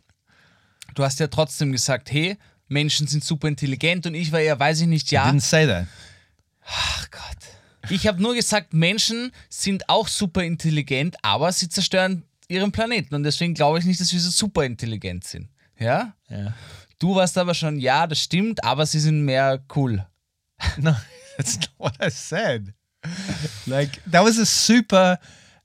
du hast ja trotzdem gesagt, hey, Menschen sind super intelligent und ich war ja, weiß ich nicht, ja. Didn't say that. Ach Gott. Ich habe nur gesagt, Menschen sind auch super intelligent, aber sie zerstören ihren Planeten und deswegen glaube ich nicht, dass wir so super intelligent sind. Ja? Ja. Du warst aber schon, ja, das stimmt, aber sie sind mehr cool. No, that's not what I said. Like that was a super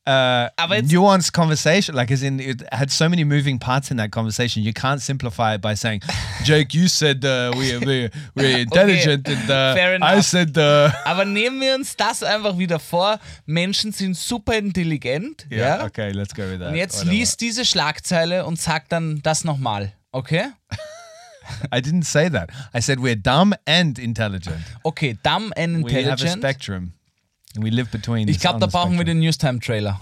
uh, nuanced conversation. Like, as in, it had so many moving parts in that conversation. You can't simplify it by saying, "Jake, you said uh, we we we're intelligent," and uh, fair I said, uh, Aber nehmen wir uns das einfach wieder vor. Menschen sind super intelligent. yeah, ja? okay, let's go with that. Und jetzt Whatever. lies diese Schlagzeile und sag dann das nochmal. Okay? I didn't say that. I said we're dumb and intelligent. Okay, dumb and intelligent. We have a spectrum, we live between. Ich glaube, da brauchen wir den Newstime-Trailer.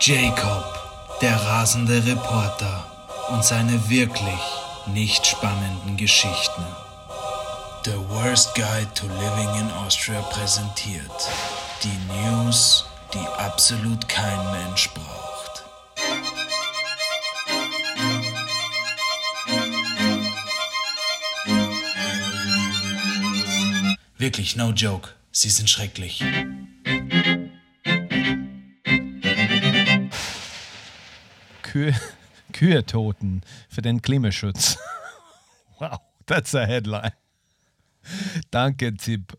Jacob, der rasende Reporter und seine wirklich nicht spannenden Geschichten. The Worst Guide to Living in Austria präsentiert die News, die absolut kein Mensch braucht. Wirklich, no joke. Sie sind schrecklich. Kühe, Kühe toten für den Klimaschutz. wow, that's a headline. Danke, Tipp.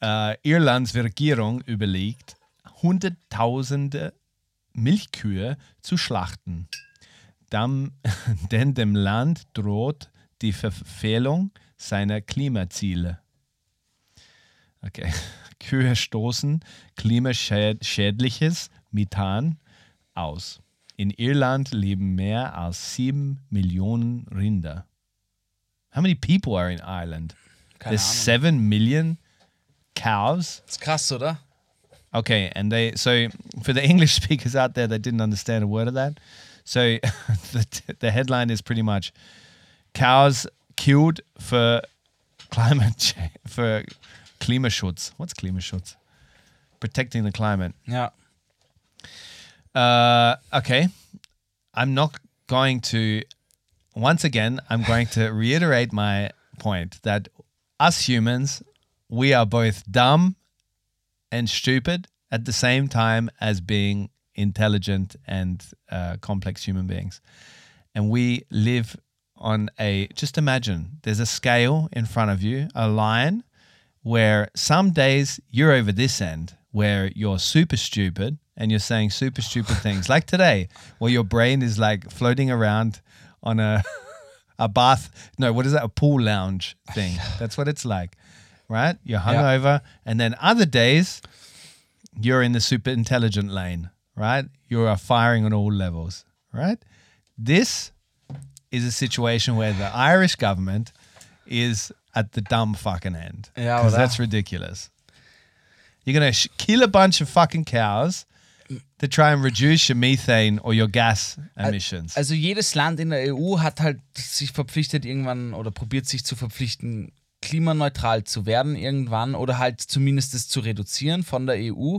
Äh, Irlands Regierung überlegt, Hunderttausende Milchkühe zu schlachten. Dann, denn dem Land droht die Verfehlung seiner Klimaziele. Okay. Kühe stoßen klimaschädliches Methan aus. In Irland leben mehr als sieben Millionen Rinder. How many people are in Ireland? Keine There's Ahnung. seven million cows. Das ist krass, oder? Okay, and they so for the English speakers out there that didn't understand a word of that, so the the headline is pretty much cows killed for climate change for Klimaschutz. What's Klimaschutz? Protecting the climate. Yeah. Uh, okay, I'm not going to. Once again, I'm going to reiterate my point that us humans, we are both dumb and stupid at the same time as being intelligent and uh, complex human beings. And we live on a, just imagine there's a scale in front of you, a line where some days you're over this end where you're super stupid and you're saying super stupid things. Like today where your brain is like floating around on a a bath no what is that? A pool lounge thing. That's what it's like right? You're hungover and then other days you're in the super intelligent lane right? You are firing on all levels right? This is a situation where the irish government is at the dumb fucking end Ja, because that's ridiculous you're gonna sh- kill a bunch of fucking cows to try and reduce your methane or your gas emissions. Also jedes Land in der EU hat halt sich verpflichtet irgendwann oder probiert sich zu verpflichten, klimaneutral zu werden irgendwann oder halt zumindest es zu reduzieren von der EU.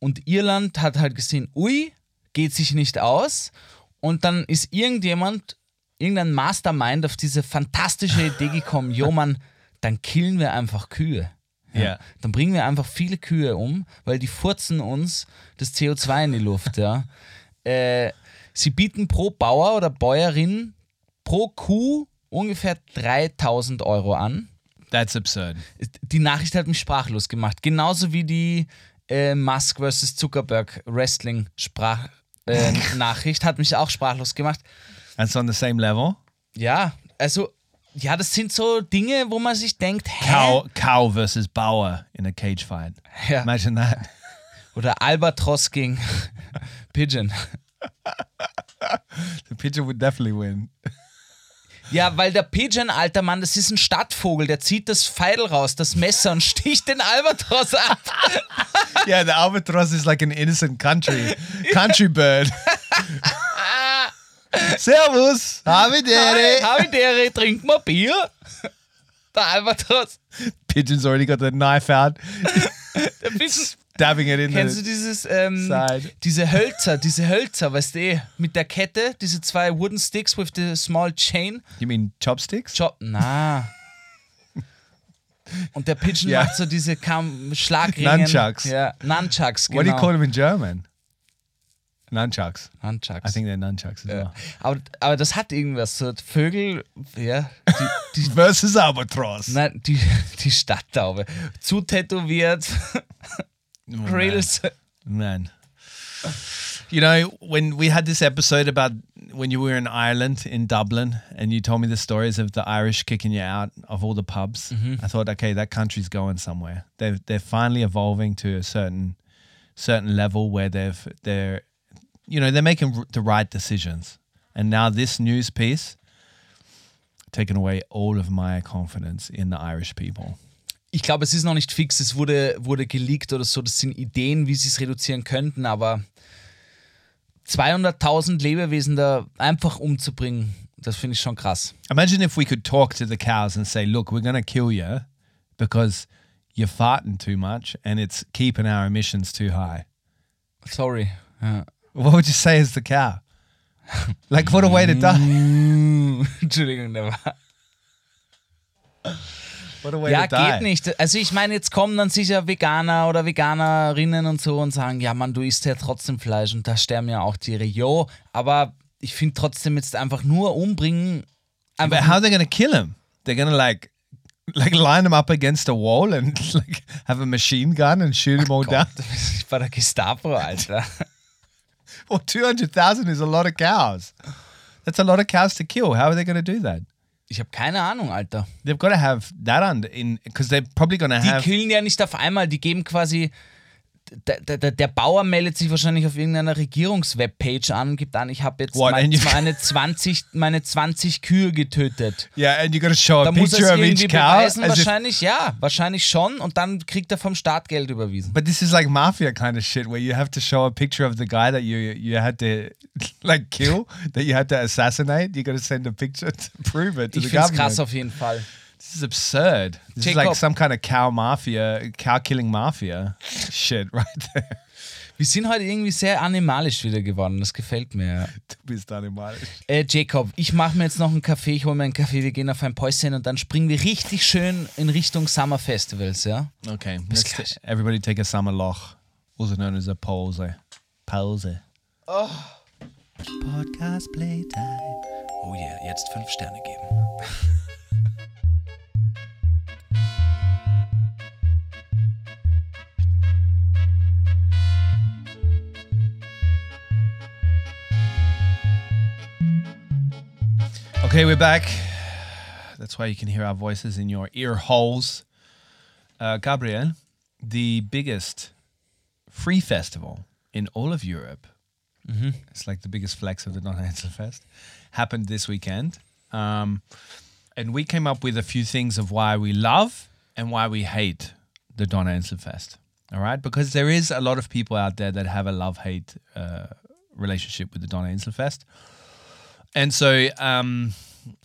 Und Irland hat halt gesehen, ui, geht sich nicht aus. Und dann ist irgendjemand, irgendein Mastermind auf diese fantastische Idee gekommen, jo Mann, dann killen wir einfach Kühe. Ja. Dann bringen wir einfach viele Kühe um, weil die furzen uns das CO2 in die Luft, ja. Äh, sie bieten pro Bauer oder Bäuerin pro Kuh ungefähr 3000 Euro an. That's absurd. Die Nachricht hat mich sprachlos gemacht. Genauso wie die äh, Musk vs. Zuckerberg Wrestling Sprach äh, Nachricht hat mich auch sprachlos gemacht. That's on the same level. Ja, also ja, das sind so Dinge, wo man sich denkt, hä? Cow, cow versus Bauer in a cage fight. Ja. Imagine that. Oder Albatros gegen Pigeon. The pigeon would definitely win. Ja, weil der Pigeon, alter Mann, das ist ein Stadtvogel, der zieht das Pfeil raus, das Messer und sticht den Albatros ab. yeah, the albatross is like an innocent country country bird. Servus, Havidere. Havidere, trink mal Bier. Der Albatros. Pigeon's already got the knife out, Der Pigeon. stabbing it in Kennst du dieses, ähm, side. diese Hölzer, diese Hölzer, weißt du eh, mit der Kette, diese zwei wooden sticks with the small chain. You mean chopsticks? Chop, na. Und der Pigeon Ja. macht so diese Kam Schlagringen. Nunchucks. Ja, Nunchucks, genau. What do you call them in German? Nunchucks. Nunchucks. I think they're nunchucks as Ja. well. Aber, aber das hat irgendwas, so Vögel, ja, die, die, Versus albatross. nein, die, die Stadttaube. Zu tätowiert, Oh, Grills. Man. You know, when we had this episode about when you were in Ireland, in Dublin, and you told me the stories of the Irish kicking you out of all the pubs, mm-hmm. I thought, okay, that country's going somewhere. They've they're finally evolving to a certain certain level where they've they're you know they're making the right decisions. And now this news piece taken away all of my confidence in the Irish people. Ich glaube, es ist noch nicht fix, es wurde, wurde geleakt oder so. Das sind Ideen, wie sie es reduzieren könnten, aber 200.000 Lebewesen da einfach umzubringen, das finde ich schon krass. Imagine if we could talk to the cows and say, look, we're going to kill you because you're farting too much and it's keeping our emissions too high. Sorry. What would you say as the cow? Like, what a way to die. Entschuldigung, der war. What a way Ja, to die. geht nicht. Also ich meine, jetzt kommen dann sicher Veganer oder Veganerinnen und so und sagen, ja Mann, du isst ja trotzdem Fleisch und da sterben ja auch Tiere. Jo, aber ich finde trotzdem jetzt einfach nur umbringen. Einfach But how are they gonna kill him? They're gonna like like line him up against a wall and like have a machine gun and shoot him all down. Ich bei der Gestapo, Alter. Well, two hundred thousand is a lot of cows. That's a lot of cows to kill. How are they gonna do that? Ich habe keine Ahnung, Alter. They've got to have that under in because they're probably gonna Die have. killen ja nicht auf einmal, die geben quasi. Der, der, der Bauer meldet sich wahrscheinlich auf irgendeiner Regierungswebpage an und gibt an, ich habe jetzt mein, meine, 20, meine 20 Kühe getötet. Yeah, and you got to show a Da muss er picture irgendwie each cow. beweisen, as if- wahrscheinlich ja, wahrscheinlich schon und dann kriegt er vom Staat Geld überwiesen. but this is like mafia kind of shit, where you have to show a picture of the guy that you you had to like kill, that you had to assassinate. You got to send a picture to prove it to Ich the government. krass auf jeden Fall. This is absurd. This is Jacob. like some kind of cow mafia, cow killing mafia shit right there. Wir sind heute irgendwie sehr animalisch wieder geworden, das gefällt mir. Du bist animalisch. Äh, Jacob, ich mache mir jetzt noch einen Kaffee, ich hole mir einen Kaffee, wir gehen auf ein Päuschen und dann springen wir richtig schön in Richtung Summer Festivals, ja? Okay, Bis gleich. everybody take a summer loch, also known as a pause. Pause. Podcast playtime. Oh yeah, jetzt fünf Sterne geben. Okay, we're back. That's why you can hear our voices in your ear holes. Uh, Gabriel, the biggest free festival in all of Europe. It's like the biggest flex of the Don Fest. Happened this weekend. Um, and we came up with a few things of why we love and why we hate the Don Fest. All right? Because there is a lot of people out there that have a love hate uh, relationship with the Don Fest. And so um,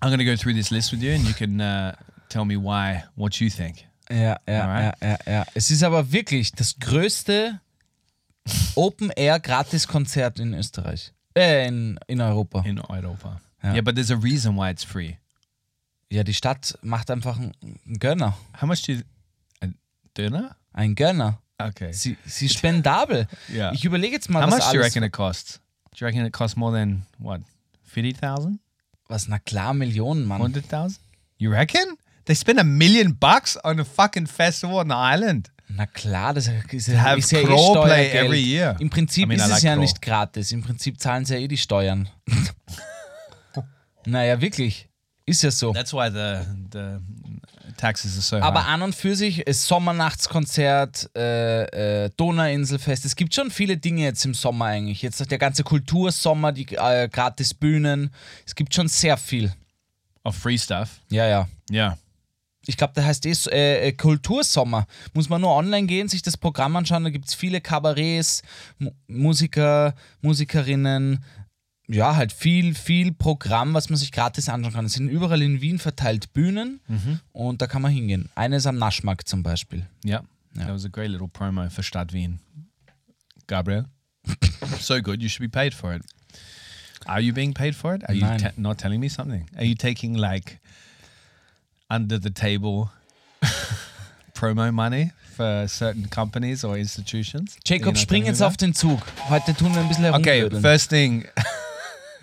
I'm going to go through this list with you, and you can uh, tell me why, what you think. Ja, ja, Alright. ja, ja, ja. Es ist aber wirklich das größte Open-Air-Gratis-Konzert in Österreich. Äh, in, in Europa. in Europa. Ja. Yeah, but there's a reason why it's free. Ja, die Stadt macht einfach einen Gönner. How much do you. A dinner? Ein Gönner. Okay. Sie, sie ist spendabel. Yeah. Ich überlege jetzt mal, How was much do you reckon it costs? Do you reckon it costs more than, what, 50,000? Was, na klar, Millionen, Mann. 100,000? You reckon? They spend a million bucks on a fucking festival on the island. Na klar, das ist, have ist ja eh Steuergeld. every year. Im Prinzip I mean, ist es like ja Crawl. nicht gratis. Im Prinzip zahlen sie ja eh die Steuern. naja, wirklich. Ist ja so. That's why the, the taxes are so Aber high. an und für sich ist Sommernachtskonzert, äh, äh, Donauinselfest. Es gibt schon viele Dinge jetzt im Sommer eigentlich. Jetzt der ganze Kultursommer, die äh, gratis Bühnen. Es gibt schon sehr viel. Of free stuff. Ja, ja. Yeah. Ich glaube, der heißt eh äh, äh, Kultursommer. Muss man nur online gehen, sich das Programm anschauen. Da gibt es viele Kabarets, Mu Musiker, Musikerinnen. Ja, halt viel, viel Programm, was man sich gratis anschauen kann. Es sind überall in Wien verteilt Bühnen und da kann man hingehen. Eine ist am Naschmarkt zum Beispiel. Yeah. That was a great little promo for Stadt Wien. Gabriel. so good, you should be paid for it. Are you being paid for it? Are you Nein. te- not telling me something? Are you taking like under the table promo money for certain companies or institutions? Jacob, spring jetzt auf den Zug. Heute tun wir ein bisschen? Okay, first thing,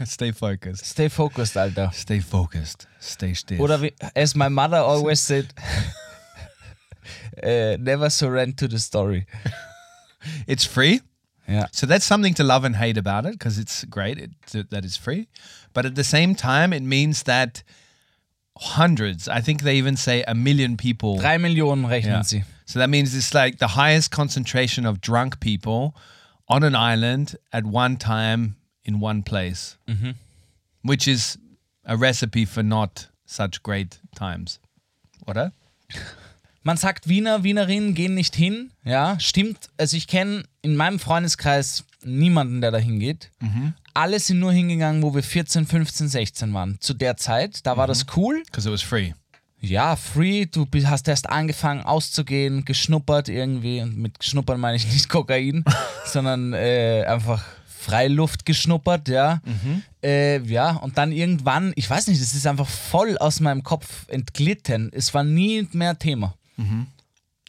stay focused. Stay focused, Alter. Stay focused. Stay still. Oder wie, as my mother always said, äh, never surrender to the story. it's free. Yeah. So that's something to love and hate about it because it's great it, that it's free. But at the same time, it means that hundreds, I think they even say a million people. Drei Millionen rechnen Yeah. sie. So that means it's like the highest concentration of drunk people on an island at one time in one place, which is a recipe for not such great times. Oder? Man sagt, Wiener, Wienerinnen gehen nicht hin. Ja, stimmt. Also ich kenne in meinem Freundeskreis niemanden, der da hingeht. Alle sind nur hingegangen, wo wir 14, 15, 16 waren. Zu der Zeit, da war das cool. Because it was free. Ja, free, du hast erst angefangen auszugehen, geschnuppert irgendwie. Und mit schnuppern meine ich nicht Kokain, sondern äh, einfach Freiluft geschnuppert, ja. Äh, ja, und dann irgendwann, ich weiß nicht, es ist einfach voll aus meinem Kopf entglitten. Es war nie mehr Thema.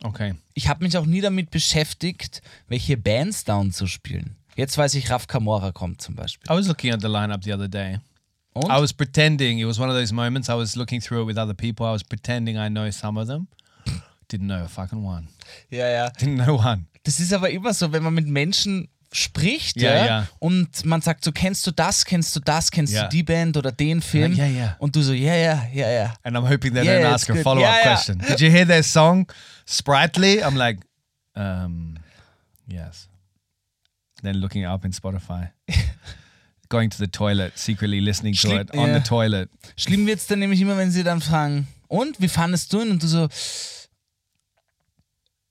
Okay. Ich habe mich auch nie damit beschäftigt, welche Bands und so spielen. Jetzt weiß ich, Raf Kamora kommt zum Beispiel. I was looking at the lineup the other day. Und? I was pretending. It was one of those moments I was looking through it with other people. I was pretending I know some of them. Didn't know a fucking one. Ja, ja. Didn't know one. Das ist aber immer so, wenn man mit Menschen spricht, Ja, ja, ja. und man sagt so, kennst du das, kennst du das, kennst Ja. du die Band oder den Film? Ja, ja. Und du so, ja, ja, ja, ja. And I'm hoping they Yeah, don't it's ask a good. follow up Yeah, yeah. question. Did you hear their song, Sprightly? I'm like, um, yes. Then looking up in Spotify. Going to the toilet, secretly listening to Schlimm- it on the toilet. Schlimm wird's dann nämlich immer, wenn sie dann fragen, und, wie fandest du ihn? Und du so,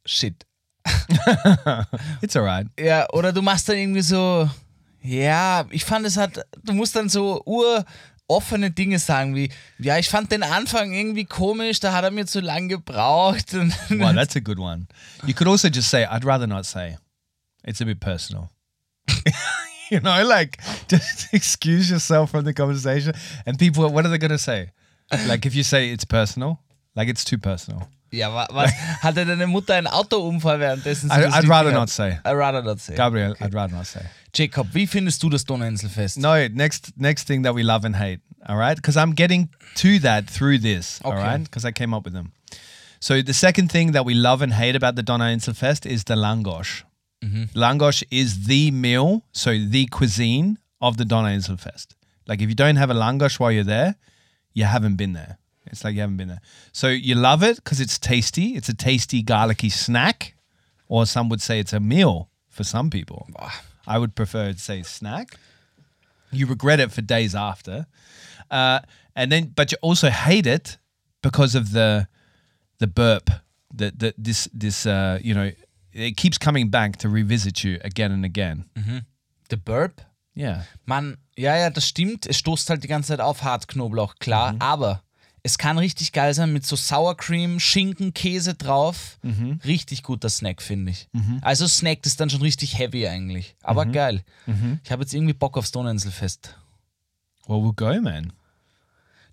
shit. It's alright. Ja, oder du machst dann irgendwie so, ja, ich fand es hat, du musst dann so uroffene Dinge sagen wie, ja, ich fand den Anfang irgendwie komisch, da hat er mir zu lang gebraucht. Wow, that's a good one. You could also just say, I'd rather not say. It's a bit personal. you know, like just excuse yourself from the conversation. And people, what are they going to say? Like if you say it's personal, like it's too personal. Ja, wa- was, hatte deine Mutter einen Autounfall währenddessen? I, I'd rather not say. I'd rather not say. Gabriel, I'd rather not say. Jacob, wie findest du das Donauinselfest? No, next next thing that we love and hate. All right, because I'm getting to that through this. All Okay. right, because I came up with them. So the second thing that we love and hate about the Donna Inselfest is the langosh. Mm-hmm. Langosh is the meal, so the cuisine of the Donna Inselfest. Like if you don't have a langosh while you're there, you haven't been there. It's like you haven't been there. So you love it because it's tasty. It's a tasty garlicky snack, or some would say it's a meal for some people. I would prefer to say snack. You regret it for days after, uh, and then but you also hate it because of the the burp that that this this uh, you know it keeps coming back to revisit you again and again. The Burp? Yeah. Mann, ja, ja, das stimmt. Es stoßt halt die ganze Zeit auf Hartknoblauch, klar. Mhm. Aber es kann richtig geil sein mit so Sour Cream, Schinken, Käse drauf. Mhm. Richtig guter Snack, finde ich. Also Snack ist dann schon richtig heavy eigentlich. Aber Mhm. geil. Ich habe jetzt irgendwie Bock aufs Donauinselfest. Well, we'll go, man.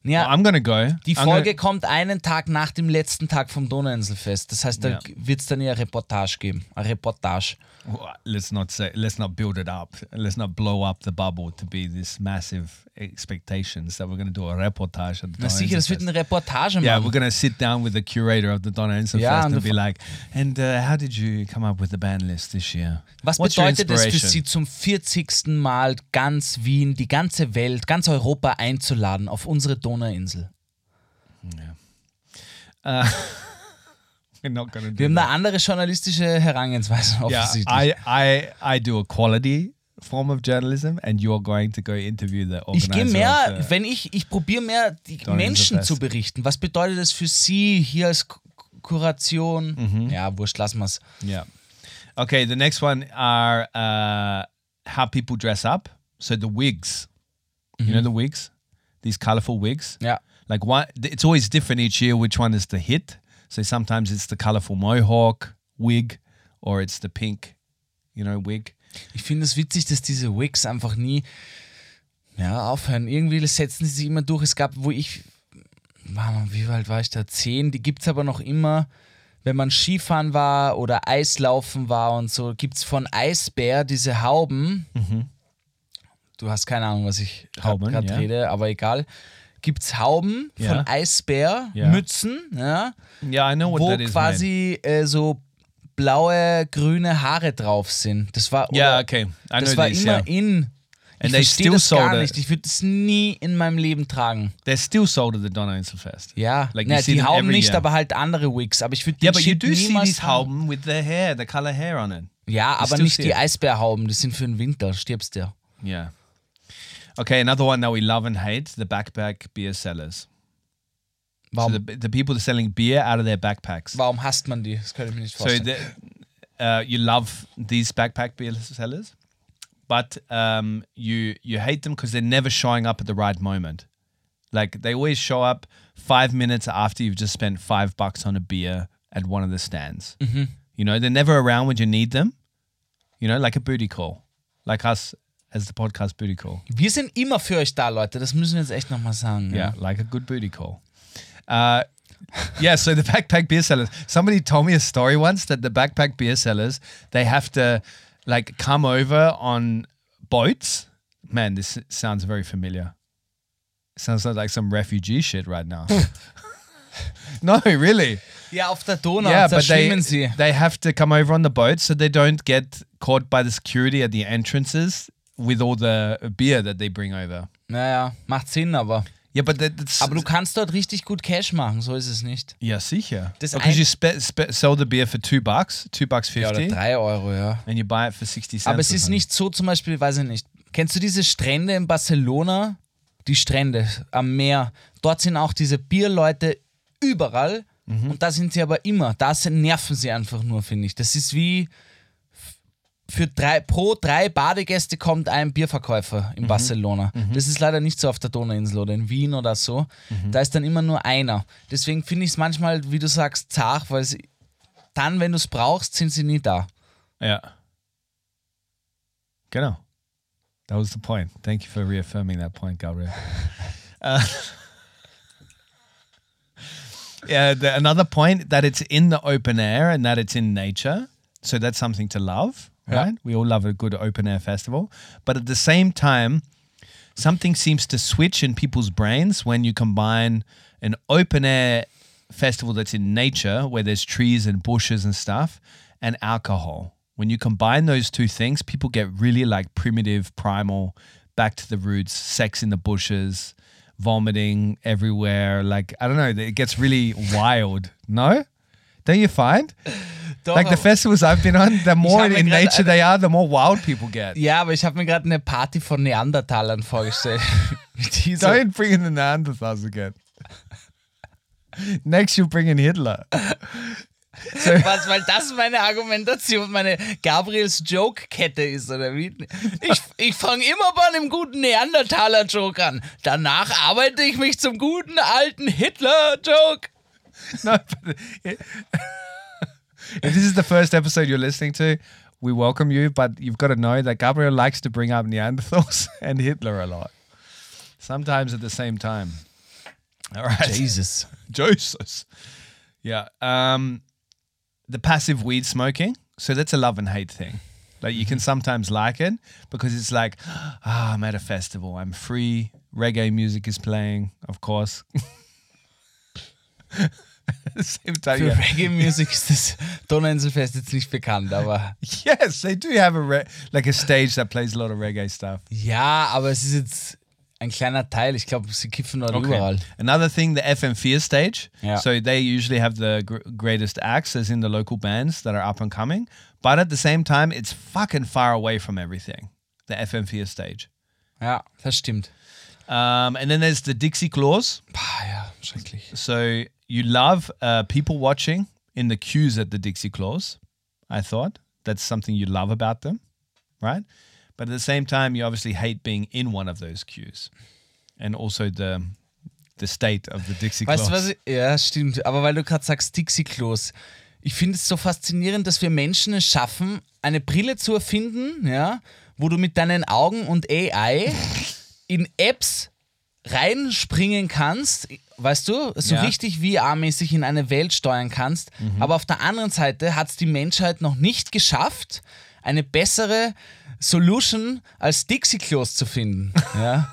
Ja, I'm gonna go. die I'm Folge kommt einen Tag nach dem letzten Tag vom Donauinselfest. Das heißt, da Ja. wird es dann ja eine Reportage geben. Eine Reportage. Well, let's not say. Let's not build it up. Let's not blow up the bubble to be this massive expectations that we're gonna do a reportage at the Na sicher, das wird eine Reportage, Mann. Yeah, we're gonna sit down with the curator of the Donna Inselfest Ja, und and du- be like, and uh, how did you come up with the band list this year? Was What's bedeutet es für? Sie zum 40. Mal ganz Wien, die ganze Welt, ganz Europa einzuladen auf unsere Donauinsel? We're not gonna do Wir haben eine andere journalistische Herangehensweise Yeah, offensichtlich. I, I, I do a quality form of journalism, and you're going to go interview the ich gehe organizer mehr, wenn ich, ich probiere mehr, die. Menschen zu berichten. Was bedeutet das für Sie hier als Kuration? Mhm. Ja, wurscht, lassen wir es. Yeah. Okay, the next one are uh, how people dress up. So the wigs. You know the wigs? These colorful wigs? Ja. Like one it's always different each year which one is the hit. So sometimes it's the colorful mohawk wig or it's the pink, you know, wig. Ich finde es witzig, dass diese Wigs einfach nie ja, aufhören. Irgendwie setzen sie sich immer durch. Es gab, wo ich, Mann, wie alt war ich da? Zehn. Die gibt es aber noch immer, wenn man Skifahren war oder Eislaufen war und so. Gibt es von Eisbär diese Hauben. Du hast keine Ahnung, was ich gerade ja. rede, aber egal. Gibt es Hauben Ja. von Eisbär, Ja. Mützen, ja, Yeah, I know what wo that is. quasi äh, so blaue, grüne Haare drauf sind. Das war Yeah, oder- okay. I das war these, immer yeah. in. Ich And they verstehe das gar nicht. Ich würde es nie in meinem Leben tragen. They're still sold at the Donna Inselfest. Ja, Like Na, you die Hauben nicht, year. aber halt andere Wigs. Aber ich würde Yeah, but you do see these. Hauben with the hair, the color hair on it. Ja, aber still nicht die. Eisbärhauben. Die sind für den Winter. Stirbst du. Yeah. Okay, another one that we love and hate the backpack beer sellers. Warum, So the, the people that are selling beer out of their backpacks. warum hasst man die? Das kann ich mir nicht So the, uh, you love these backpack beer sellers, but um, you you hate them because they're never showing up at the right moment. Like they always show up five minutes after you've just spent five bucks on a beer at one of the stands. You know, they're never around when you need them. You know, like a booty call, like us as the podcast booty call. wir sind immer für euch da, Leute. Das müssen wir jetzt echt nochmal sagen. Yeah, like a good booty call. Uh, yeah, so the backpack beer sellers. Somebody told me a story once that the backpack beer sellers they have to like come over on boats. Man, this sounds very familiar. Sounds like some refugee shit right now. no, really. Yeah, auf der Donau, yeah, but they sie. they have to come over on the boat so they don't get caught by the security at the entrances with all the beer that they bring over. Naja, macht Sinn, aber. Yeah, but that, that's Aber du kannst dort richtig gut Cash machen, so ist es nicht. yeah, sicher. Das Because ein- you spe- spe- sell the beer for two bucks, two bucks Ja, oder drei Euro, ja. and you buy it for sixty cents. Aber es ist nicht so, zum Beispiel, weiß ich nicht. Kennst du diese Strände in Barcelona? Die Strände am Meer. Dort sind auch diese Bierleute überall. Mhm. Und da sind sie aber immer. Da nerven sie einfach nur, finde ich. Das ist wie für drei, pro drei Badegäste kommt ein Bierverkäufer Mhm. in Barcelona. Das ist leider nicht so auf der Donauinsel oder in Wien oder so. Mhm. Da ist dann immer nur einer. Deswegen finde ich es manchmal, wie du sagst, zart, weil sie, dann, wenn du es brauchst, sind sie nie da. Yeah. Genau. That was the point. Thank you for reaffirming that point, Gabriel. uh, yeah, the, another point that it's in the open air and that it's in nature. So that's something to love, Yeah. right? We all love a good open air festival. But at the same time, something seems to switch in people's brains when you combine an open air festival that's in nature where there's trees and bushes and stuff and alcohol. When you combine those two things, people get really like primitive, primal, back to the roots, sex in the bushes, vomiting everywhere. Like, I don't know, it gets really wild. No? Don't you find? Like the festivals I've been on, the more in nature they are, the more wild people get. Ja, aber ich habe mir gerade eine Party von Neandertalern vorgestellt. Don't bring in the Neanderthals again. Next, you bring in Hitler. Was, weil das meine Argumentation, meine Gabriels Joke-Kette ist, oder wie? Ich, ich fange immer bei einem guten Neandertaler-Joke an. Danach arbeite ich mich zum guten alten Hitler-Joke. no, if this is the first episode you're listening to, we welcome you, but you've got to know that Gabriel likes to bring up Neanderthals and Hitler a lot. Sometimes at the same time. All right. Jesus. Jesus. Yeah. Um, the passive weed smoking. So that's a love and hate thing. Like you can sometimes like it because it's like, ah, I'm at a festival. I'm free. Reggae music is playing, of course. same time, Für yeah. Reggae-Musik ist das Donauinselfest jetzt nicht bekannt, aber yes, they do have a re- like a stage that plays a lot of reggae stuff. ja, aber es ist jetzt ein kleiner Teil. Ich glaube, sie kiffen dort überall. Another thing, the FM4 stage. Yeah. So they usually have the gr- greatest acts, as in the local bands that are up and coming. But at the same time, it's fucking far away from everything. The FM4 stage. Ja, das stimmt. Um, and then there's the Dixie Claws. Pah, ja, schrecklich. So you love uh, people watching in the queues at the Dixie Claws. I thought that's something you love about them, right? But at the same time, you obviously hate being in one of those queues, and also the the state of the Dixie Weißt Claws. du, was ich, Ja, stimmt. Aber weil du gerade sagst, Dixie-Klos. Ich finde es so faszinierend, dass wir Menschen es schaffen, eine Brille zu erfinden, ja, wo du mit deinen Augen und AI in Apps reinspringen kannst, weißt du, so Ja. richtig VR-mäßig in eine Welt steuern kannst. Aber auf der anderen Seite hat es die Menschheit noch nicht geschafft, eine bessere Solution als Dixie-Klos zu finden. Ja.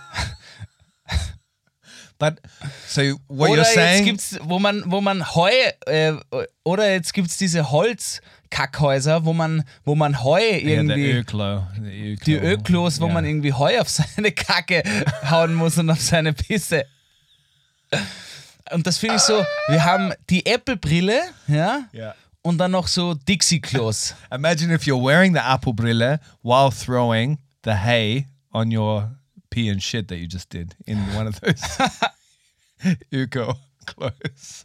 But so what oder you're saying? jetzt gibt's, wo man, wo man Heu, äh, oder jetzt gibt's diese Holzkackhäuser, wo man, wo man Heu irgendwie, Öklo, the Öklo. die Öklos, wo Yeah. man irgendwie Heu auf seine Kacke hauen muss und auf seine Pisse. Und das finde ich so, wir haben die Apple-Brille, ja, Yeah. und dann noch so Dixie-Klos. Imagine if you're wearing the apple brille while throwing the hay on your pee and shit that you just did in one of those Uko clothes.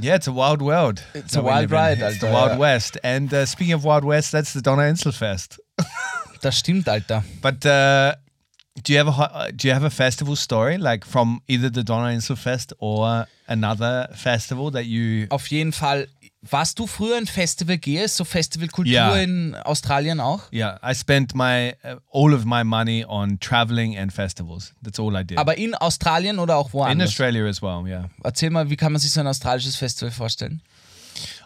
Yeah, it's a wild world. It's a wild ride, It's the Wild ja. West. And uh, speaking of Wild West, that's the Donna Inselfest. Das stimmt, Alter. But uh, do you have a uh, do you have a festival story like from either the Donna Inselfest or another festival that you Auf jeden Fall. Warst du früher ein Festival gehst, so Festivalkultur Ja. in Australien auch? Yeah, I spent my uh, all of my money on traveling and festivals. That's all I did. Aber in Australien oder auch in woanders? Australia as well, yeah. Erzähl mal, wie kann man sich so ein australisches Festival vorstellen?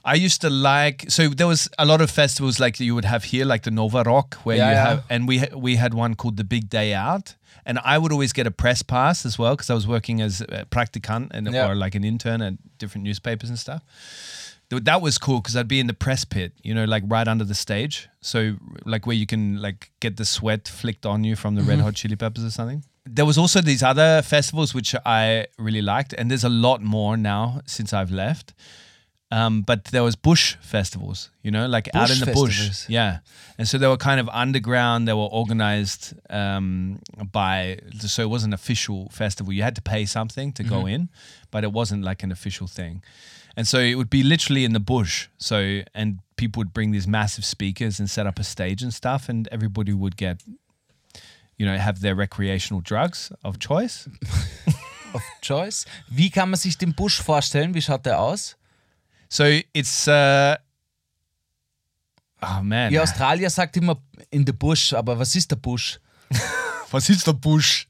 I used to like so there was a lot of festivals like you would have here, like the Nova Rock, where Yeah, you yeah. have, and we we had one called the Big Day Out, and I would always get a press pass as well because I was working as a practicant and Yeah. or like an intern at different newspapers and stuff. That was cool because I'd be in the press pit, you know, like right under the stage, so like where you can like get the sweat flicked on you from the Red mm-hmm. Hot Chili Peppers or something. There was also these other festivals which I really liked, and there's a lot more now since I've left. Um, but there was bush festivals, you know, like out in the bush. Yeah. And so they were kind of underground. They were organized um, by, so it wasn't an official festival. You had to pay something to go in, but it wasn't like an official thing. And so it would be literally in the bush. So, and people would bring these massive speakers and set up a stage and stuff, and everybody would get, you know, have their recreational drugs of choice. Of Choice. Wie kann man sich den Busch vorstellen? Wie schaut der aus? So it's, uh, oh man. Die Australier sagt immer in the bush, aber was ist der Busch? Was ist der Busch?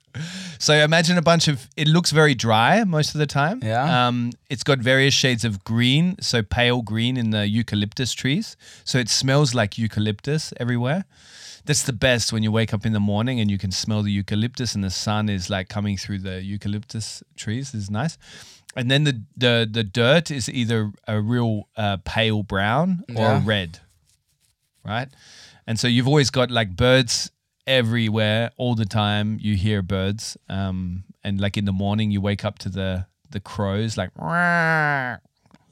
So imagine a bunch of. It looks very dry most of the time. Yeah. Um, it's got various shades of green, so pale green in the eucalyptus trees. So it smells like eucalyptus everywhere. That's the best when you wake up in the morning and you can smell the eucalyptus and the sun is like coming through the eucalyptus trees. is nice. And then the the the dirt is either a real uh, pale brown or Yeah. red, right? And so you've always got like birds everywhere all the time. You hear birds, um, and like in the morning, you wake up to the the crows like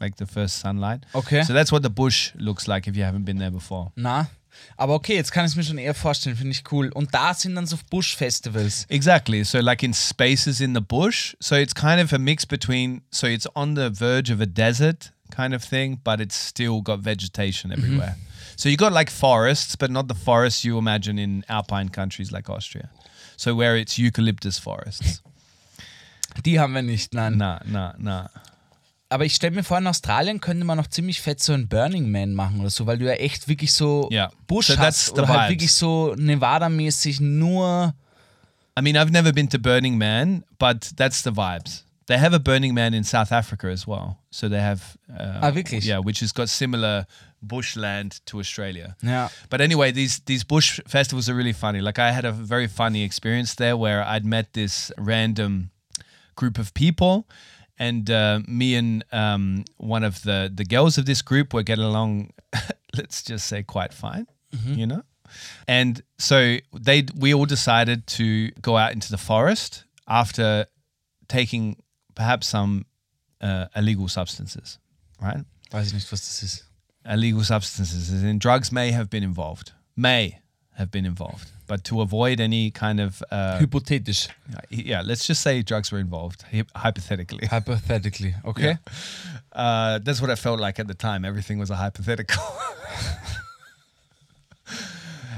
like the first sunlight. Okay. So that's what the bush looks like if you haven't been there before. Na, aber okay, jetzt kann ich es mir schon eher vorstellen, finde ich cool. Und da sind dann so Busch-Festivals. Exactly. So like in spaces in the bush. So it's kind of a mix between so it's on the verge of a desert kind of thing, but it's still got vegetation everywhere. So you got like forests, but not the forests you imagine in alpine countries like Austria. So where it's eucalyptus forests. Die haben wir nicht, nein. nah, nah, nah. Aber ich stelle mir vor, in Australien könnte man noch ziemlich fett so ein Burning Man machen oder so, weil du ja echt wirklich so Ja. Busch So hast oder halt wirklich so Nevada-mäßig nur. I mean, I've never been to Burning Man, but that's the vibes. They have a Burning Man in South Africa as well. So they have, uh, Ah, wirklich? Yeah, which has got similar bushland to Australia. Ja. But anyway, these these bush festivals are really funny. Like I had a very funny experience there where I'd met this random group of people, and uh, me and um, one of the the girls of this group were getting along. let's just say quite fine, you know. And so they we all decided to go out into the forest after taking perhaps some uh, illegal substances, right? Weiß ich nicht, was das ist. illegal substances, and drugs may have been involved, may have been involved, but to avoid any kind of uh, Hypothetisch. yeah, let's just say drugs were involved, hypothetically. Hypothetically, okay? Uh, that's what it felt like at the time. Everything was a hypothetical.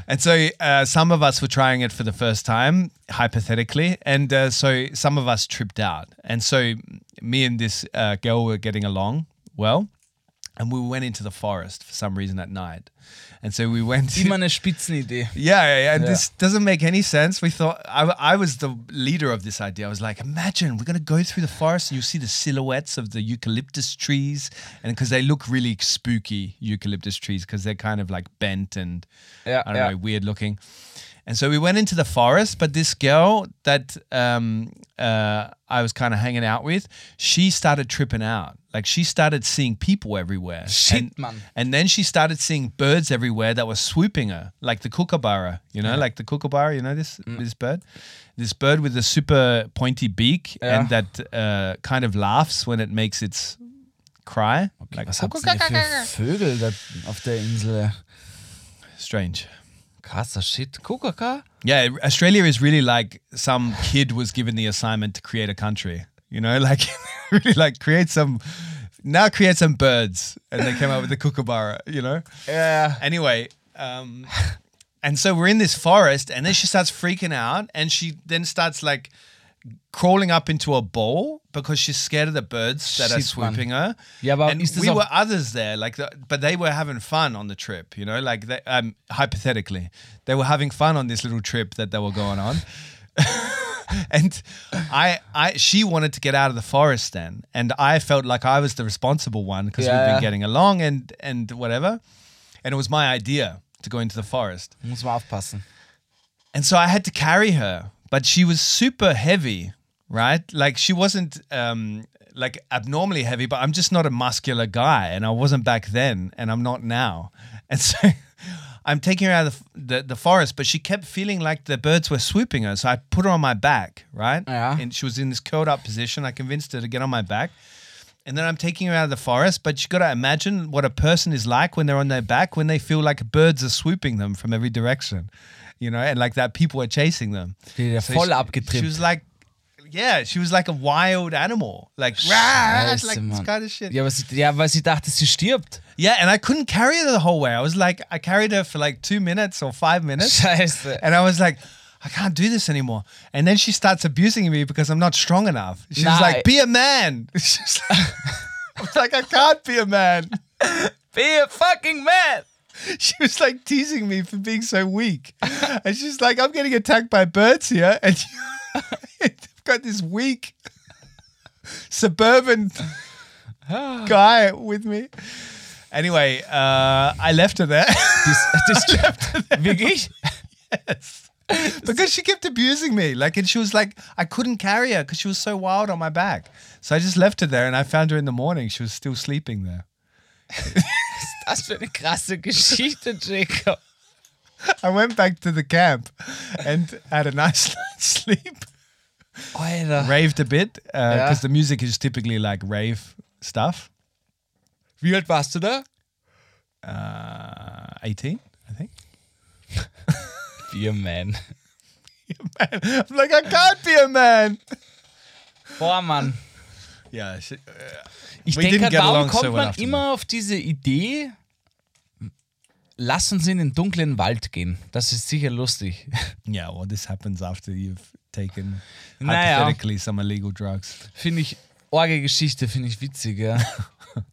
and so uh, some of us were trying it for the first time, hypothetically, and uh, so some of us tripped out. And so me and this uh, girl were getting along well, and we went into the forest for some reason at night. And so we went. Immer eine Spitzenidee. Yeah, yeah, yeah. And Yeah. this doesn't make any sense. We thought I, I was the leader of this idea. I was like, imagine we're gonna go through the forest and you see the silhouettes of the eucalyptus trees, and because they look really spooky eucalyptus trees because they're kind of like bent and Yeah, I don't yeah. know weird looking. And so we went into the forest, but this girl that um, uh, I was kind of hanging out with, she started tripping out. Like she started seeing people everywhere. Shit, and, man. And then she started seeing birds everywhere that were swooping her, like the kookaburra. You know, like the kookaburra. You know this Mm. this bird, this bird with a super pointy beak Yeah. and that uh, kind of laughs when it makes its cry. like Was habt ihr für Vögel da auf der Insel? strange. Krasser Shit. Kukaka? Yeah, Australia is really like some kid was given the assignment to create a country. You know, like really like create some now create some birds, and they came up with the kookaburra. You know. Ja. Anyway, um, and so we're in this forest, and then she starts freaking out, and she then starts like crawling up into a ball because she's scared of the birds that are man. swooping her. Yeah, but and we auch- were others there, like, the, but they were having fun on the trip. You know, like they, um, hypothetically, they were having fun on this little trip that they were going on. and I, I, she wanted to get out of the forest then, and I felt like I was the responsible one because Yeah, we've been getting along and and whatever, and it was my idea to go into the forest. Muss man aufpassen. And so I had to carry her, but she was super heavy, right? Like she wasn't um, like abnormally heavy, but I'm just not a muscular guy, and I wasn't back then, and I'm not now. And so I'm taking her out of the, the, the forest, but she kept feeling like the birds were swooping her. So I put her on my back, right? Yeah. And she was in this curled up position. I convinced her to get on my back. And then I'm taking her out of the forest, but you've got to imagine what a person is like when they're on their back, when they feel like birds are swooping them from every direction, you know, and like that people are chasing them. So voll she, she was like, yeah, she was like a wild animal, like, Scheiße, like this Mann. kind of shit. Ja, aber sie, ja, weil sie dachte, sie stirbt. Yeah, and I couldn't carry her the whole way. I was like, I carried her for like two minutes or five minutes. Scheiße. And I was like, I can't do this anymore. And then she starts abusing me because I'm not strong enough. She's Nein. like, be a man. She's like, I was like, I can't be a man. Be a fucking man! She was like teasing me for being so weak. And she's like, I'm getting attacked by birds here. And I've got this weak suburban guy with me. Anyway, uh, I left her there. Das, wirklich? because she kept abusing me. Like, and she was like, I couldn't carry her because she was so wild on my back. So I just left her there and I found her in the morning. She was still sleeping there. Das für eine krasse Geschichte, Jacob. I went back to the camp and had a nice night's sleep. Alter. Raved a bit because Yeah. the music is typically like rave stuff. Wie alt warst du da? Uh, 18, I think. Be a man. I'm like, I can't be a man. Boah, Mann. Yeah. She, uh, Ich denke, halt, warum kommt so man immer auf diese Idee, lass uns in den dunklen Wald gehen. Das ist sicher lustig. Yeah, well, this happens after you've taken Naja. hypothetically some illegal drugs. Finde ich, Orgelgeschichte finde ich witzig, ja.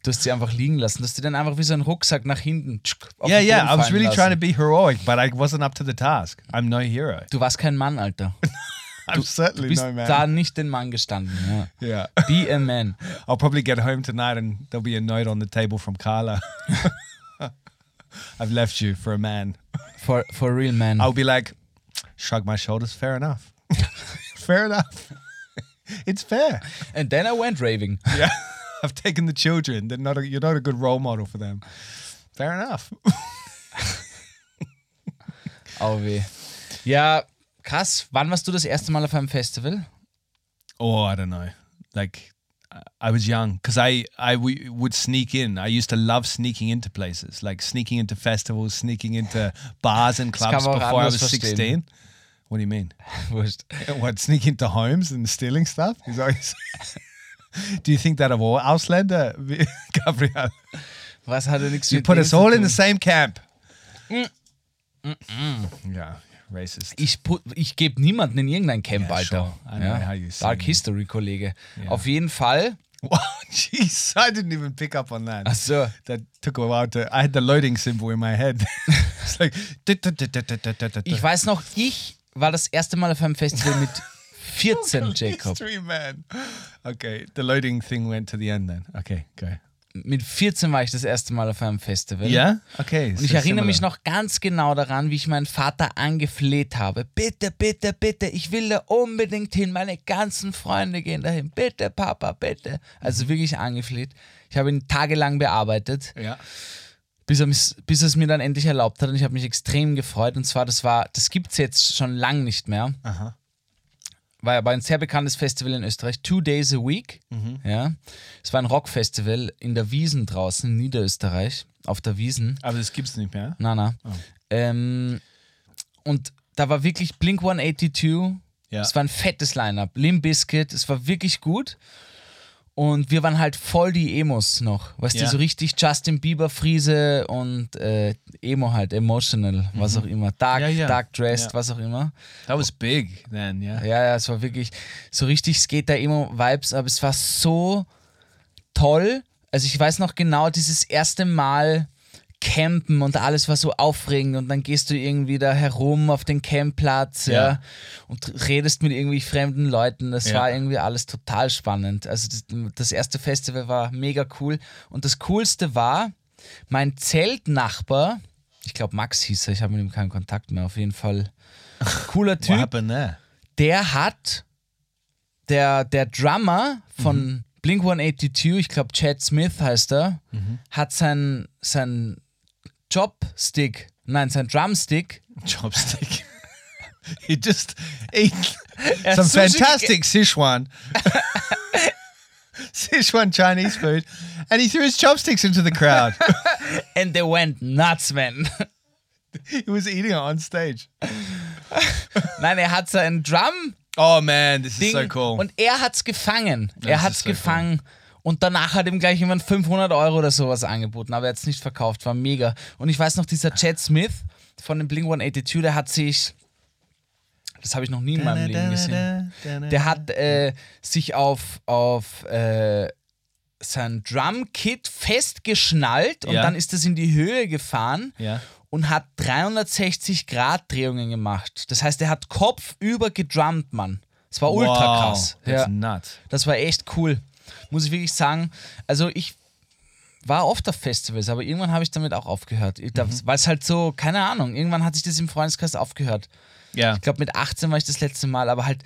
Du hast sie einfach liegen lassen. Du hast sie dann einfach wie so ein Rucksack nach hinten tschuk, auf Yeah, I was really lassen. trying to be heroic, but I wasn't up to the task. I'm no hero. Du warst kein Mann, Alter. I'm Du certainly bist no man. da nicht den Mann gestanden. Ja. Yeah. Be a man. I'll probably get home tonight and there'll be a note on the table from Carla. I've left you for a man. For, for real man. I'll be like, shrug my shoulders. Fair enough. fair enough. it's fair. And then I went raving. Yeah. I've taken the children. They're not a, you're not a good role model for them. Fair enough. Au weh. Ja, krass. Wann warst du das erste Mal auf einem Festival? Oh, I don't know. Like, I- was young because I I w- would sneak in. I used to love sneaking into places, like sneaking into festivals, sneaking into bars and clubs before I was verstehen. 16. What do you mean? What, sneak into homes and stealing stuff? Is that what? Do you think that of all Ausländer, Gabriel? Was hat er nichts You put us all in the same camp. Yeah, racist. Ich, ich gebe niemanden in irgendein Camp, Yeah, Alter. sure. Say Dark. History, Kollege. Auf jeden Fall. Wow, jeez, I didn't even pick up on that. Ach so. That took a while to. I had the loading symbol in my head. it's like. Ich weiß noch, ich war das erste Mal auf einem Festival mit 14, Jacob. History man. Okay, the loading thing went to the end then. Okay, go. Mit 14 war ich das erste Mal auf einem Festival. Yeah. Okay. Und ich erinnere mich noch ganz genau daran, wie ich meinen Vater angefleht habe. Bitte, bitte, bitte, ich will da unbedingt hin. Meine ganzen Freunde gehen dahin. Bitte, Papa, bitte. Also wirklich angefleht. Ich habe ihn tagelang bearbeitet, Ja. bis er, bis er es mir dann endlich erlaubt hat. Und ich habe mich extrem gefreut. Und zwar, das war, das gibt es jetzt schon lang nicht mehr. Aha. War aber ein sehr bekanntes Festival in Österreich. Two Days a Week. Ja. Es war ein Rockfestival in der Wiesen draußen in Niederösterreich. Auf der Wiesen. Aber das gibt's nicht mehr. Na, na. Ähm, und da war wirklich Blink 182. Ja. Es war ein fettes Line-Up. Limp Bizkit. Es war wirklich gut. Und wir waren halt voll die Emos noch. Weißt Ja. du, so richtig Justin Bieber Friese und äh, Emo halt, emotional, was auch immer. Dark, Mhm. Ja, ja. dark dressed, Ja. was auch immer. That was big then. Yeah. Ja, ja, es war wirklich so richtig Skater-Emo-Vibes, aber es war so toll. Also ich weiß noch genau dieses erste Mal Campen und alles war so aufregend und dann gehst du irgendwie da herum auf den Campplatz ja. Ja. und redest mit irgendwie fremden Leuten. Das Ja. war irgendwie alles total spannend. Also das, das erste Festival war mega cool und das Coolste war, mein Zeltnachbar, ich glaube Max hieß er, ich habe mit ihm keinen Kontakt mehr, auf jeden Fall cooler Typ, der hat, der, der Drummer von Mhm. Blink 182, ich glaube Chad Smith heißt er, hat sein, sein Jobstick, nein, sein Drumstick, Chopstick. he just ate some fantastic Sichuan. Sichuan Chinese food, and he threw his chopsticks into the crowd. and they went nuts, man. he was eating it on stage. Nein, er hat sein Drum Oh man, this is Ding so cool. und er hat's gefangen. Er hat's ist so cool. gefangen. Und danach hat ihm gleich jemand 500 Euro oder sowas angeboten, aber er hat's nicht verkauft, war mega. Und ich weiß noch, dieser Chad Smith von dem Blink 182, der hat sich, das habe ich noch nie in meinem Leben gesehen, der hat äh, sich auf, auf äh, sein Drumkit festgeschnallt und Ja. dann ist das in die Höhe gefahren Ja. und hat 360 Grad Drehungen gemacht. Das heißt, er hat kopfüber gedrummt, Mann. Das war ultra Wow, krass. that's Ja. Das war echt cool. Muss ich wirklich sagen. Also ich war oft auf Festivals, aber irgendwann habe ich damit auch aufgehört. Mhm. Weil es halt so, keine Ahnung, irgendwann hat sich das im Freundeskreis aufgehört. Yeah, Ich glaube, mit 18 war ich das letzte Mal, aber halt,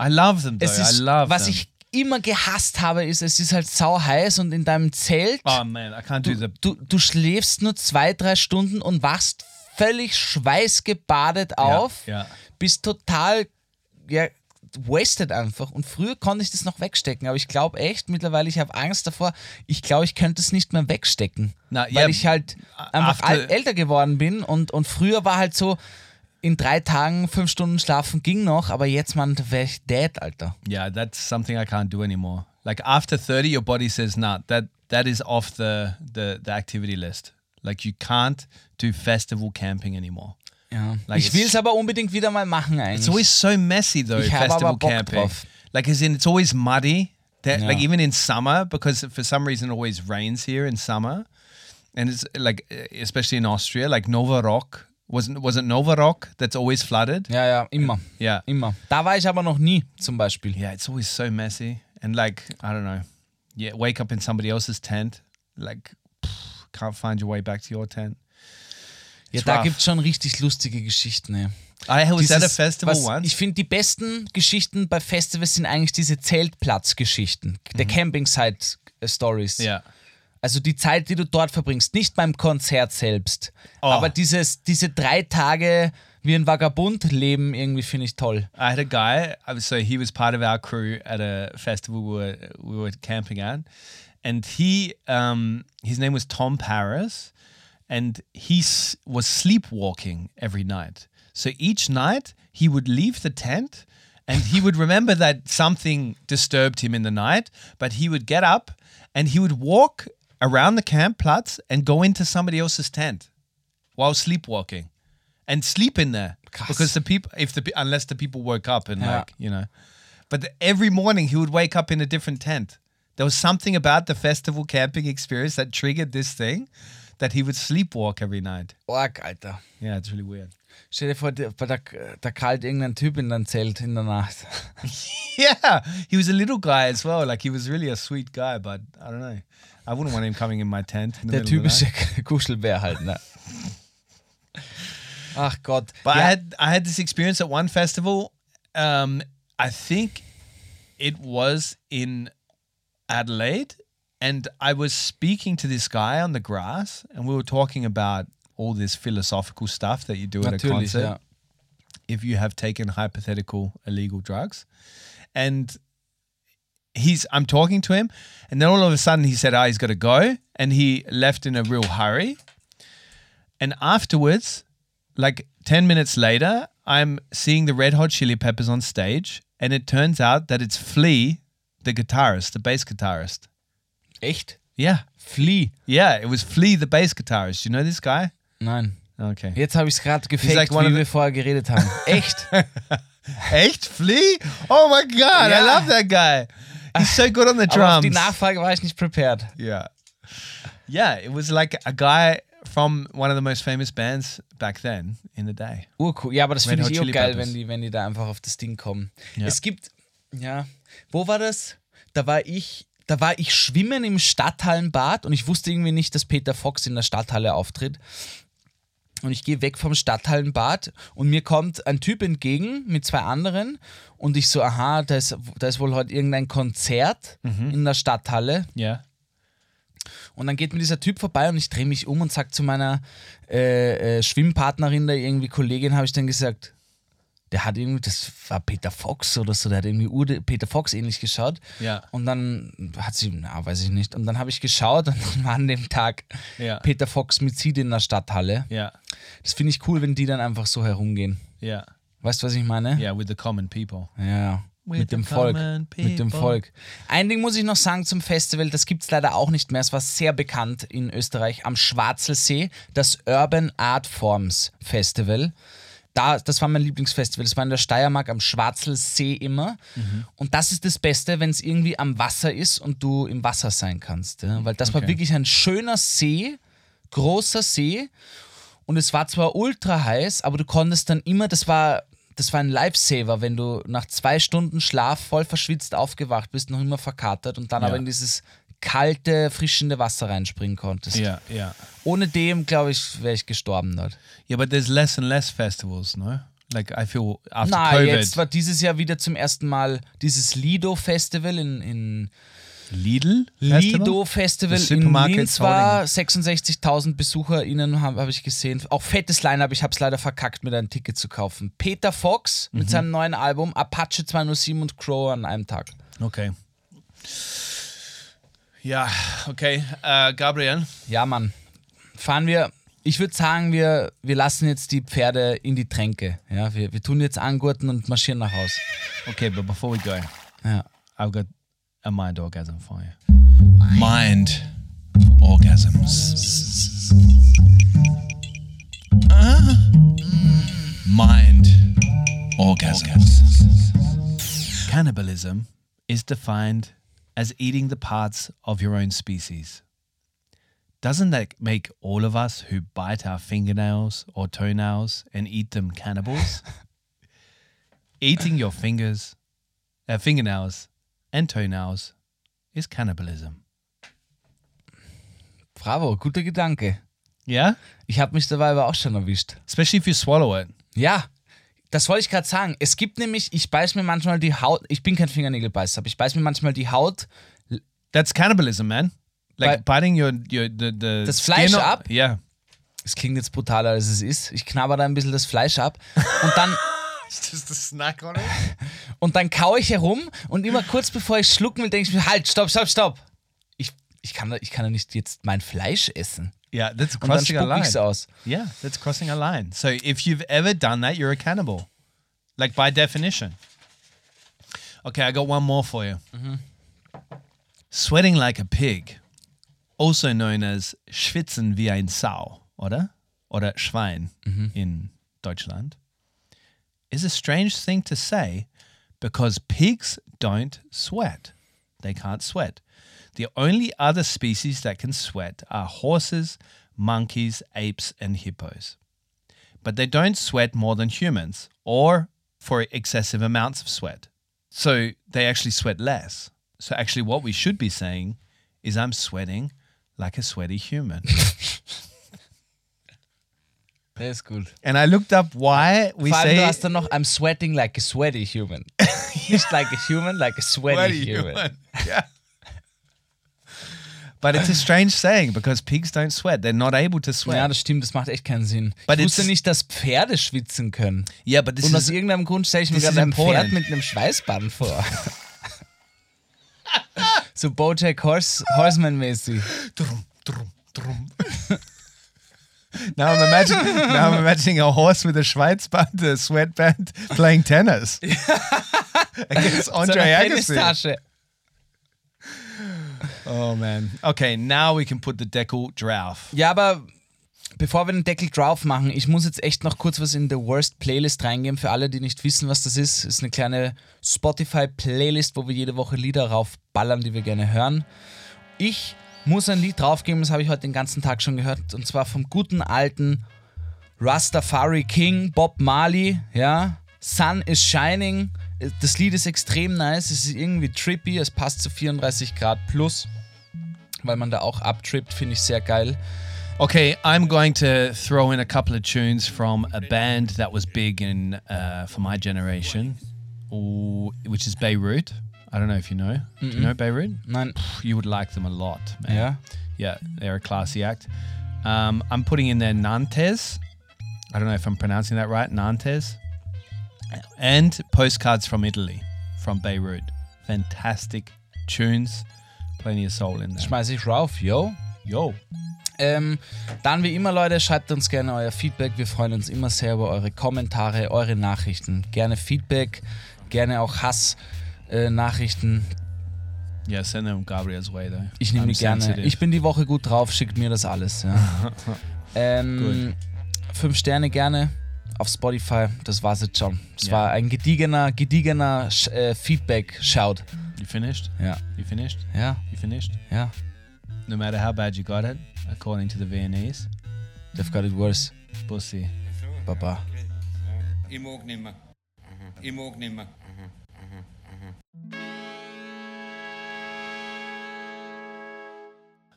I love them though. es ist, I love was them. ich immer gehasst habe, ist, es ist halt sau heiß und in deinem Zelt, oh man, I can't do du, the. du, du schläfst nur zwei, drei Stunden und wachst völlig schweißgebadet auf, ja. bist total, ja, wasted einfach. Und früher konnte ich das noch wegstecken, aber ich glaube echt, mittlerweile, ich habe Angst davor, ich glaube, ich könnte es nicht mehr wegstecken. Na, weil ja, ich halt einfach after- älter geworden bin und, und früher war halt so, in drei Tagen fünf Stunden schlafen ging noch, aber jetzt, man, wäre ich dead, Alter. Yeah, that's something I can't do anymore. Like after 30, your body says, nah, that that is off the, the, the activity list. Like you can't do festival camping anymore. Ja. Like ich it's- will es aber unbedingt wieder mal machen eigentlich. It's always so messy though, Ich festival Bock camping. drauf. Like as in it's always muddy. That Ja. like even in summer, because for some reason it always rains here in summer. And it's like uh, especially in Austria, like Nova Rock. Wasn't was it Nova Rock that's always flooded? ja, ja, immer. Yeah. Immer. Da war ich aber noch nie, zum Beispiel. Yeah, it's always so messy. And like, I don't know. Yeah, wake up in somebody else's tent. Like pff, can't find your way back to your tent. Ja, da gibt es schon richtig lustige Geschichten. Ey. I was at a Dieses, festival was, once. Ich finde, die besten Geschichten bei Festivals sind eigentlich diese Zeltplatzgeschichten, der Camping-Site-Stories. Mhm. yeah. Also die Zeit, die du dort verbringst, nicht beim Konzert selbst, Oh. aber dieses, diese drei Tage wie ein Vagabund leben, irgendwie finde ich toll. I had a guy. So he was part of our crew at a festival we were we were camping at, and he um, his name was Tom Paris, and he s- was sleepwalking every night. So each night he would leave the tent, and he would remember that something disturbed him in the night, but he would get up and he would walk around the campplatz and go into somebody else's tent while sleepwalking and sleep in there Krass. because the people if the unless the people woke up and Ja. like you know but the- every morning he would wake up in a different tent there was something about the festival camping experience that triggered this thing that he would sleepwalk every night Org, Alter. yeah it's really weird Stell dir vor, der- bei der, kalt irgendein Typ in dein Zelt in der Nacht. yeah he was a little guy as well like he was really a sweet guy but i don't know i wouldn't want him coming in my tent in the Der middle of the typische. Kuschelbär halt, ne? Ach Gott. But I had I had this experience at one festival. Um, I think it was in Adelaide, and I was speaking to this guy on the grass, and we were talking about all this philosophical stuff that you do at a concert ja. if you have taken hypothetical illegal drugs, and he's I'm talking to him, and then all of a sudden he said, "Ah, he's got to go," and he left in a real hurry. And afterwards, like 10 minutes later, I'm seeing the Red Hot Chili Peppers on stage, and it turns out that it's Flea, the guitarist, the bass guitarist. Echt? Yeah. Flea? Yeah, it was Flea, the bass guitarist. You know this guy? Nein. Okay. Jetzt habe ich es gerade gefaked, like wie wir vorher geredet haben. Echt? Echt? Flea? Oh my God, I Yeah. love that guy. He's so good on the Aber auf die drums. Nachfrage war ich nicht prepared. Yeah. Yeah, it was like a guy from one of the most famous bands back then in the day. Urcool. Ja, aber das finde ich auch Chili geil, Peppers. wenn die, wenn die da einfach auf das Ding kommen. Ja. Es gibt, ja, wo war das? Da war ich, da war ich schwimmen im Stadthallenbad und ich wusste irgendwie nicht, dass Peter Fox in der Stadthalle auftritt. Und ich gehe weg vom Stadthallenbad und mir kommt ein Typ entgegen mit zwei anderen und ich so, aha, da ist, da ist wohl heute irgendein Konzert Mhm. in der Stadthalle. Yeah. Und dann geht mir dieser Typ vorbei und ich drehe mich um und sage zu meiner äh, äh, Schwimmpartnerin, der irgendwie Kollegin, habe ich dann gesagt, der hat irgendwie, das war Peter Fox oder so, der hat irgendwie Urde, Peter Fox ähnlich geschaut. Ja. Und dann hat sie, na, weiß ich nicht. Und dann habe ich geschaut und dann war an dem Tag Ja. Peter Fox mit Sid in der Stadthalle. Yeah. Das finde ich cool, wenn die dann einfach so herumgehen. Yeah. Weißt du, was ich meine? Yeah, with the common people. Ja, With mit dem Volk. common Mit dem people. Volk. Ein Ding muss ich noch sagen zum Festival, das gibt es leider auch nicht mehr. Es war sehr bekannt in Österreich am Schwarzelsee, das Urban Art Forms Festival. Da, das war mein Lieblingsfestival. Das war in der Steiermark am Schwarzelsee immer. Mhm. Und das ist das Beste, wenn es irgendwie am Wasser ist und du im Wasser sein kannst. Ja? Weil das war Okay. wirklich ein schöner See, großer See. Und es war zwar ultra heiß, aber du konntest dann immer, das war, das war ein Lifesaver, wenn du nach zwei Stunden Schlaf voll verschwitzt aufgewacht bist, noch immer verkatert und dann Ja. aber in dieses kalte, frischende Wasser reinspringen konntest. Yeah, yeah. Ohne dem, glaube ich, wäre ich gestorben dort. Yeah, but there's less and less festivals, no? Like I feel after Na, COVID. jetzt war dieses Jahr wieder zum ersten Mal dieses Lido-Festival in, in Lidl? Lido Festival in supermarket Linz war 66.000 BesucherInnen, habe hab ich gesehen. Auch fettes Line-Up, ich habe es leider verkackt, mir da ein Ticket zu kaufen. Peter Fox Mhm. mit seinem neuen Album Apache 207 und Crow an einem Tag. Okay. Yeah, okay. Uh, Gabriel. Ja, Mann. Fahren wir, ich würde sagen, wir, wir lassen jetzt die Pferde in die Tränke. Ja, wir, wir tun jetzt angurten und marschieren nach Haus. Okay, but before we go, Ja. I've got a mind orgasm for you. Mind orgasms. Ah. Mind orgasms. Cannibalism is defined as eating the parts of your own species. Doesn't that make all of us who bite our fingernails or toenails and eat them cannibals? Eating your fingers, uh, fingernails and toenails is cannibalism. Bravo, guter Gedanke. Yeah? Ich habe mich dabei aber auch schon erwischt. Especially if you swallow it. Ja, das wollte ich gerade sagen. Es gibt nämlich, ich beiß mir manchmal die Haut, ich bin kein Fingernägelbeißer, aber ich beiß mir manchmal die Haut, That's cannibalism, man. Like But- biting your, your the, the Das skin Fleisch off- ab? Yeah. es klingt jetzt brutaler als es ist, ich knabber da ein bisschen das Fleisch ab und dann, Just a snack on it. und dann kaue ich herum und immer kurz bevor ich schlucken will, denke ich mir, halt, stopp, stopp, stopp. Ich, ich, kann, da- ich kann ja nicht jetzt mein Fleisch essen. Yeah, that's Und dann crossing a spuck line. ich's aus. Yeah, that's crossing a line. So if you've ever done that, you're a cannibal. Like by definition. Okay, I got one more for you. Mm-hmm. Sweating like a pig, also known as schwitzen wie ein Sau, oder? Oder Schwein mm-hmm. in Deutschland, is a strange thing to say because pigs don't sweat. They can't sweat. The only other species that can sweat are horses, monkeys, apes, and hippos. But they don't sweat more than humans or for excessive amounts of sweat. So they actually sweat less. So actually, what we should be saying is, I'm sweating like a sweaty human. Der ist gut. and I looked up why we Vor allem, say du hast dann noch, I'm sweating like a sweaty human. Nicht like a human, like a sweaty, human. yeah. But it's a strange saying because pigs don't sweat. They're not able to sweat. Ja, das stimmt, das macht echt keinen Sinn. But ich wusste nicht, dass Pferde schwitzen können. Yeah, but this Und aus is irgendeinem Grund stelle ich mir gerade ein Pferd mit einem Schweißband vor. so Bojack Horse, Horseman-mäßig. now I'm imagining now I'm imagining a horse with a Schweizband, a sweatband, playing tennis against So Andre eine Agassi. Oh man. Okay, now we can put the Deckel drauf. Ja, aber bevor wir den Deckel drauf machen, ich muss jetzt echt noch kurz was in the Worst Playlist reingeben. Für alle, die nicht wissen, was das ist, ist eine kleine Spotify-Playlist, wo wir jede Woche Lieder raufballern, die wir gerne hören. Ich muss ein Lied draufgeben, das habe ich heute den ganzen Tag schon gehört, und zwar vom guten alten Rastafari King Bob Marley, ja. Sun is Shining. Das Lied ist extrem nice, es ist irgendwie trippy, es passt zu 34 Grad plus, weil man da auch abtrippt, finde ich sehr geil. Okay, I'm going to throw in a couple of tunes from a band that was big in uh, for my generation, which is Beirut. I don't know if you know. Do you know Beirut? Nein, You would like them a lot, man. ja. Yeah, they're a classy act. Um, I'm putting in there Nantes. I don't know if I'm pronouncing that right. Nantes. And Postcards from Italy, from Beirut. Fantastic tunes. Plenty of soul in there. Schmeiß ich rauf, yo. Yo. Ähm, dann wie immer, Leute, schreibt uns gerne euer Feedback. Wir freuen uns immer sehr über eure Kommentare, eure Nachrichten. Gerne Feedback, gerne auch Hass-Nachrichten. Yeah, send them Gabriel's way though. ich nehme die gerne. sensitive. Ich bin die Woche gut drauf, schickt mir das alles. Ja. ähm, fünf Sterne gerne auf Spotify. Das war's jetzt schon. Es Ja. war ein gediegener, gediegener äh, Feedback-Shout. You finished? Ja, You finished? ja, You finished? ja. No matter how bad you got it, according to the Viennese, They've got it worse. pussy. Baba. Ich mag nimmer. Ich mag nimmer.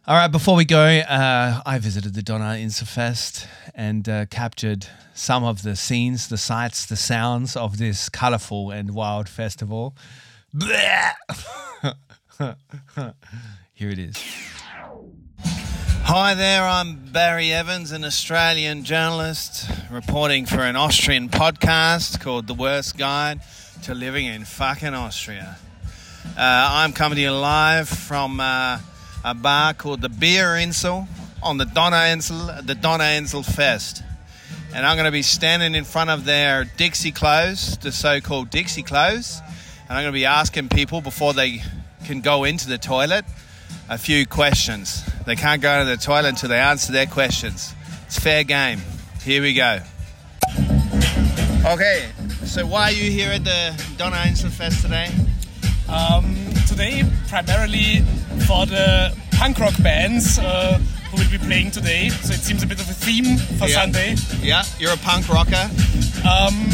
All right, before we go, uh, I visited the Donna Insta and uh, captured some of the scenes, the sights, the sounds of this colorful and wild festival. Here it is. Hi there, I'm Barry Evans, an Australian journalist reporting for an Austrian podcast called The Worst Guide to Living in fucking Austria. Uh, I'm coming to you live from uh, a bar called the Beer Insel on the Donauinsel, the Donauinsel Fest. And I'm going to be standing in front of their Dixie clothes, the so called Dixie clothes. And I'm going to be asking people before they can go into the toilet a few questions. They can't go into the toilet until they answer their questions. It's fair game. Here we go. Okay, so why are you here at the Donna Ainsel Fest today? Um, today, primarily for the punk rock bands uh, who will be playing today. So it seems a bit of a theme for Yeah. Sunday. Yeah, you're a punk rocker. Um,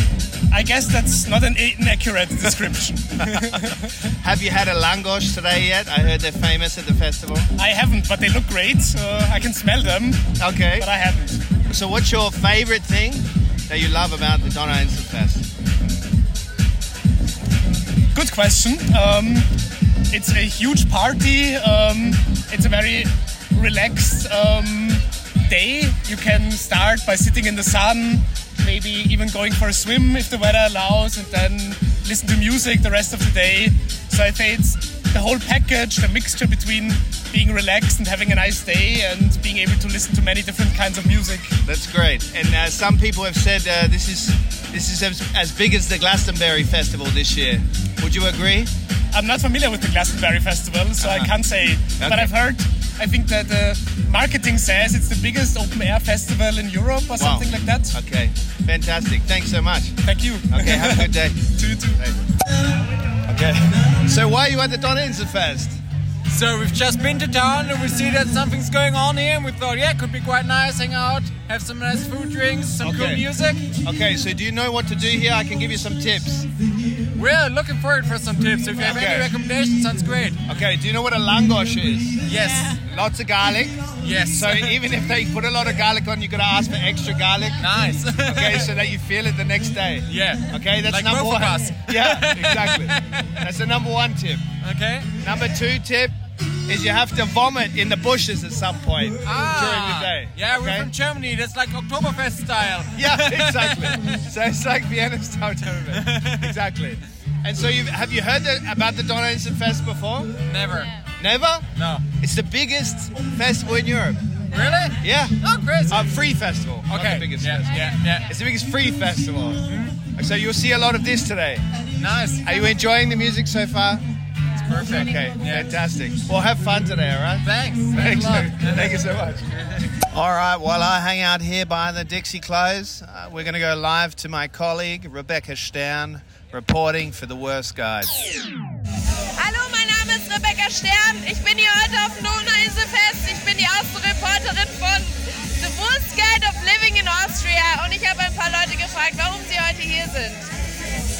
I guess that's not an inaccurate description. Have you had a langosh today yet? I heard they're famous at the festival. I haven't, but they look great. Uh, I can smell them, Okay, but I haven't. so what's your favorite thing that you love about the Donna Ainsel Fest? Good question. Um, it's a huge party. Um, it's a very relaxed um, day. You can start by sitting in the sun, maybe even going for a swim if the weather allows, and then listen to music the rest of the day. So I think it's the whole package, the mixture between being relaxed and having a nice day and being able to listen to many different kinds of music. That's great. And uh, some people have said uh, this is this is as, as big as the Glastonbury Festival this year. Would you agree? I'm not familiar with the Glastonbury Festival, so I uh-huh. can't say. But I've heard, I think that the marketing says it's the biggest open air festival in Europe or something like that. Okay, fantastic. Thanks so much. Thank you. Okay, have a good day. to you too. Okay. So why are you at the Don Inser Fest? So we've just been to town and we see that something's going on here and we thought, yeah, could be quite nice, hang out, have some nice food, drinks, some cool music. Okay, so do you know what to do here? I can give you some tips. We're looking forward for some tips. If you have Okay. any recommendations, sounds great. Okay, do you know what a langosh is? Yes. Lots of garlic. Yes. So even if they put a lot of garlic on, you gotta ask for extra garlic. Nice. Okay, so that you feel it the next day. Yeah. Okay, that's Like number one. Yeah, exactly. That's the number one tip. Okay. Number two tip is you have to vomit in the bushes at some point Ah. during the day. Yeah, we're okay? from Germany. That's like Oktoberfest style. Yeah, exactly. so it's like Vienna style Oktoberfest. Exactly. And so you have you heard about the Donauinseln Fest before? Never. Never? No. It's the biggest festival in Europe. Really? Yeah. Oh, crazy. A free festival. Okay. the biggest yeah, festival. yeah, yeah. It's the biggest free festival. So you'll see a lot of this today. Nice. Are you enjoying the music so far? It's perfect. Okay, Yeah. fantastic. Well, have fun today, all right? Thanks. Thanks. Thanks a lot. Thank you so much. All right, while I hang out here by the Dixie Close, uh, we're going to go live to my colleague Rebecca Stern, reporting for the Worst Guide. Hallo, mein Name ist Rebecca Stern. Ich bin hier heute auf dem Donauinselfest. Ich bin die Außenreporterin von The Worst Guide of Living in Austria. Und ich habe ein paar Leute gefragt, warum sie heute hier sind.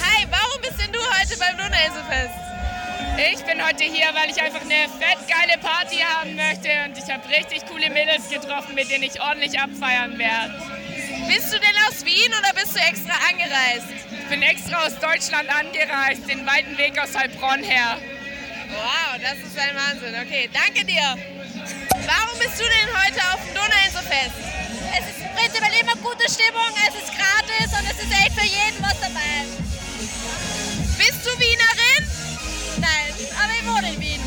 Hi, warum bist denn du heute beim Donauinselfest? Ich bin heute hier, weil ich einfach eine fett geile Party haben möchte und ich habe richtig coole Mädels getroffen, mit denen ich ordentlich abfeiern werde. Bist du denn aus Wien oder bist du extra angereist? Ich bin extra aus Deutschland angereist, den weiten Weg aus Heilbronn her. Wow, das ist ein Wahnsinn. Okay, danke dir. Warum bist du denn heute auf dem Donauinselfest? Es ist prinzipiell immer gute Stimmung, es ist gratis und es ist echt für jeden was dabei. Bist du Wienerin? Wohne in Wien.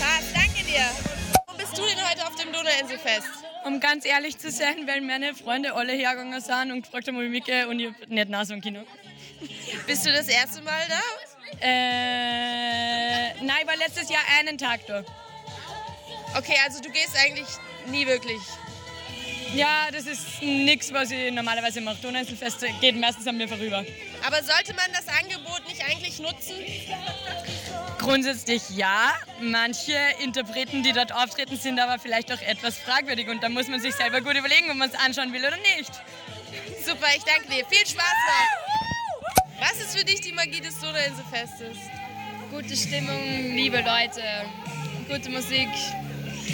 Passt, danke dir. Warum bist du denn heute auf dem Donauinselfest? Um ganz ehrlich zu sein, weil meine Freunde alle hergegangen sind und gefragt haben, ob ich mitgehe und ich hab nicht nach so Kino. Bist du das erste Mal da? Äh, nein, ich war letztes Jahr einen Tag da. Okay, also du gehst eigentlich nie wirklich. Ja, das ist nichts, was ich normalerweise mache. Donauinselfest geht meistens an mir vorüber. Aber sollte man das Angebot nicht eigentlich nutzen? Grundsätzlich ja. Manche Interpreten, die dort auftreten, sind aber vielleicht auch etwas fragwürdig und da muss man sich selber gut überlegen, ob man es anschauen will oder nicht. Super, ich danke dir. Viel Spaß noch. Was ist für dich die Magie des Donauinselfestes? Gute Stimmung, liebe Leute, gute Musik.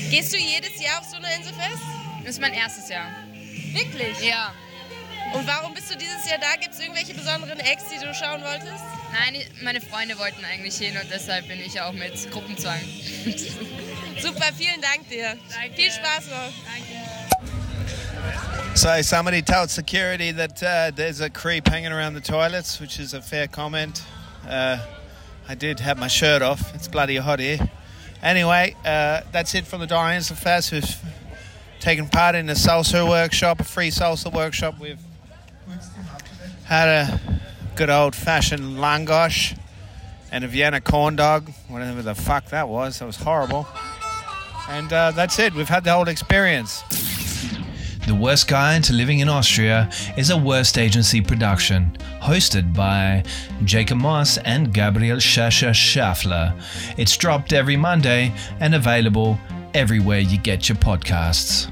Gehst du jedes Jahr aufs Donauinselfest? Das ist mein erstes Jahr. Wirklich? Ja. Und warum bist du dieses Jahr da? Gibt es irgendwelche besonderen Acts, die du schauen wolltest? Nein, meine Freunde wollten eigentlich hin und deshalb bin ich auch mit Gruppenzwang. Super, vielen Dank dir. Danke. Viel Spaß noch. So somebody told security that uh, there's a creep hanging around the toilets, which is a fair comment. Uh, I did have my shirt off. It's bloody hot here. Anyway, uh, that's it from the Dorians Fest, who's taken part in the salsa workshop, a free salsa workshop. We've had a good old fashioned langosh and a Vienna corn dog, whatever the fuck that was. That was horrible. And uh, that's it. We've had the whole experience. The Worst Guide to Living in Austria is a Worst Agency production, hosted by Jacob Moss and Gabriel Schascher Schaffler. It's dropped every Monday and available everywhere you get your podcasts.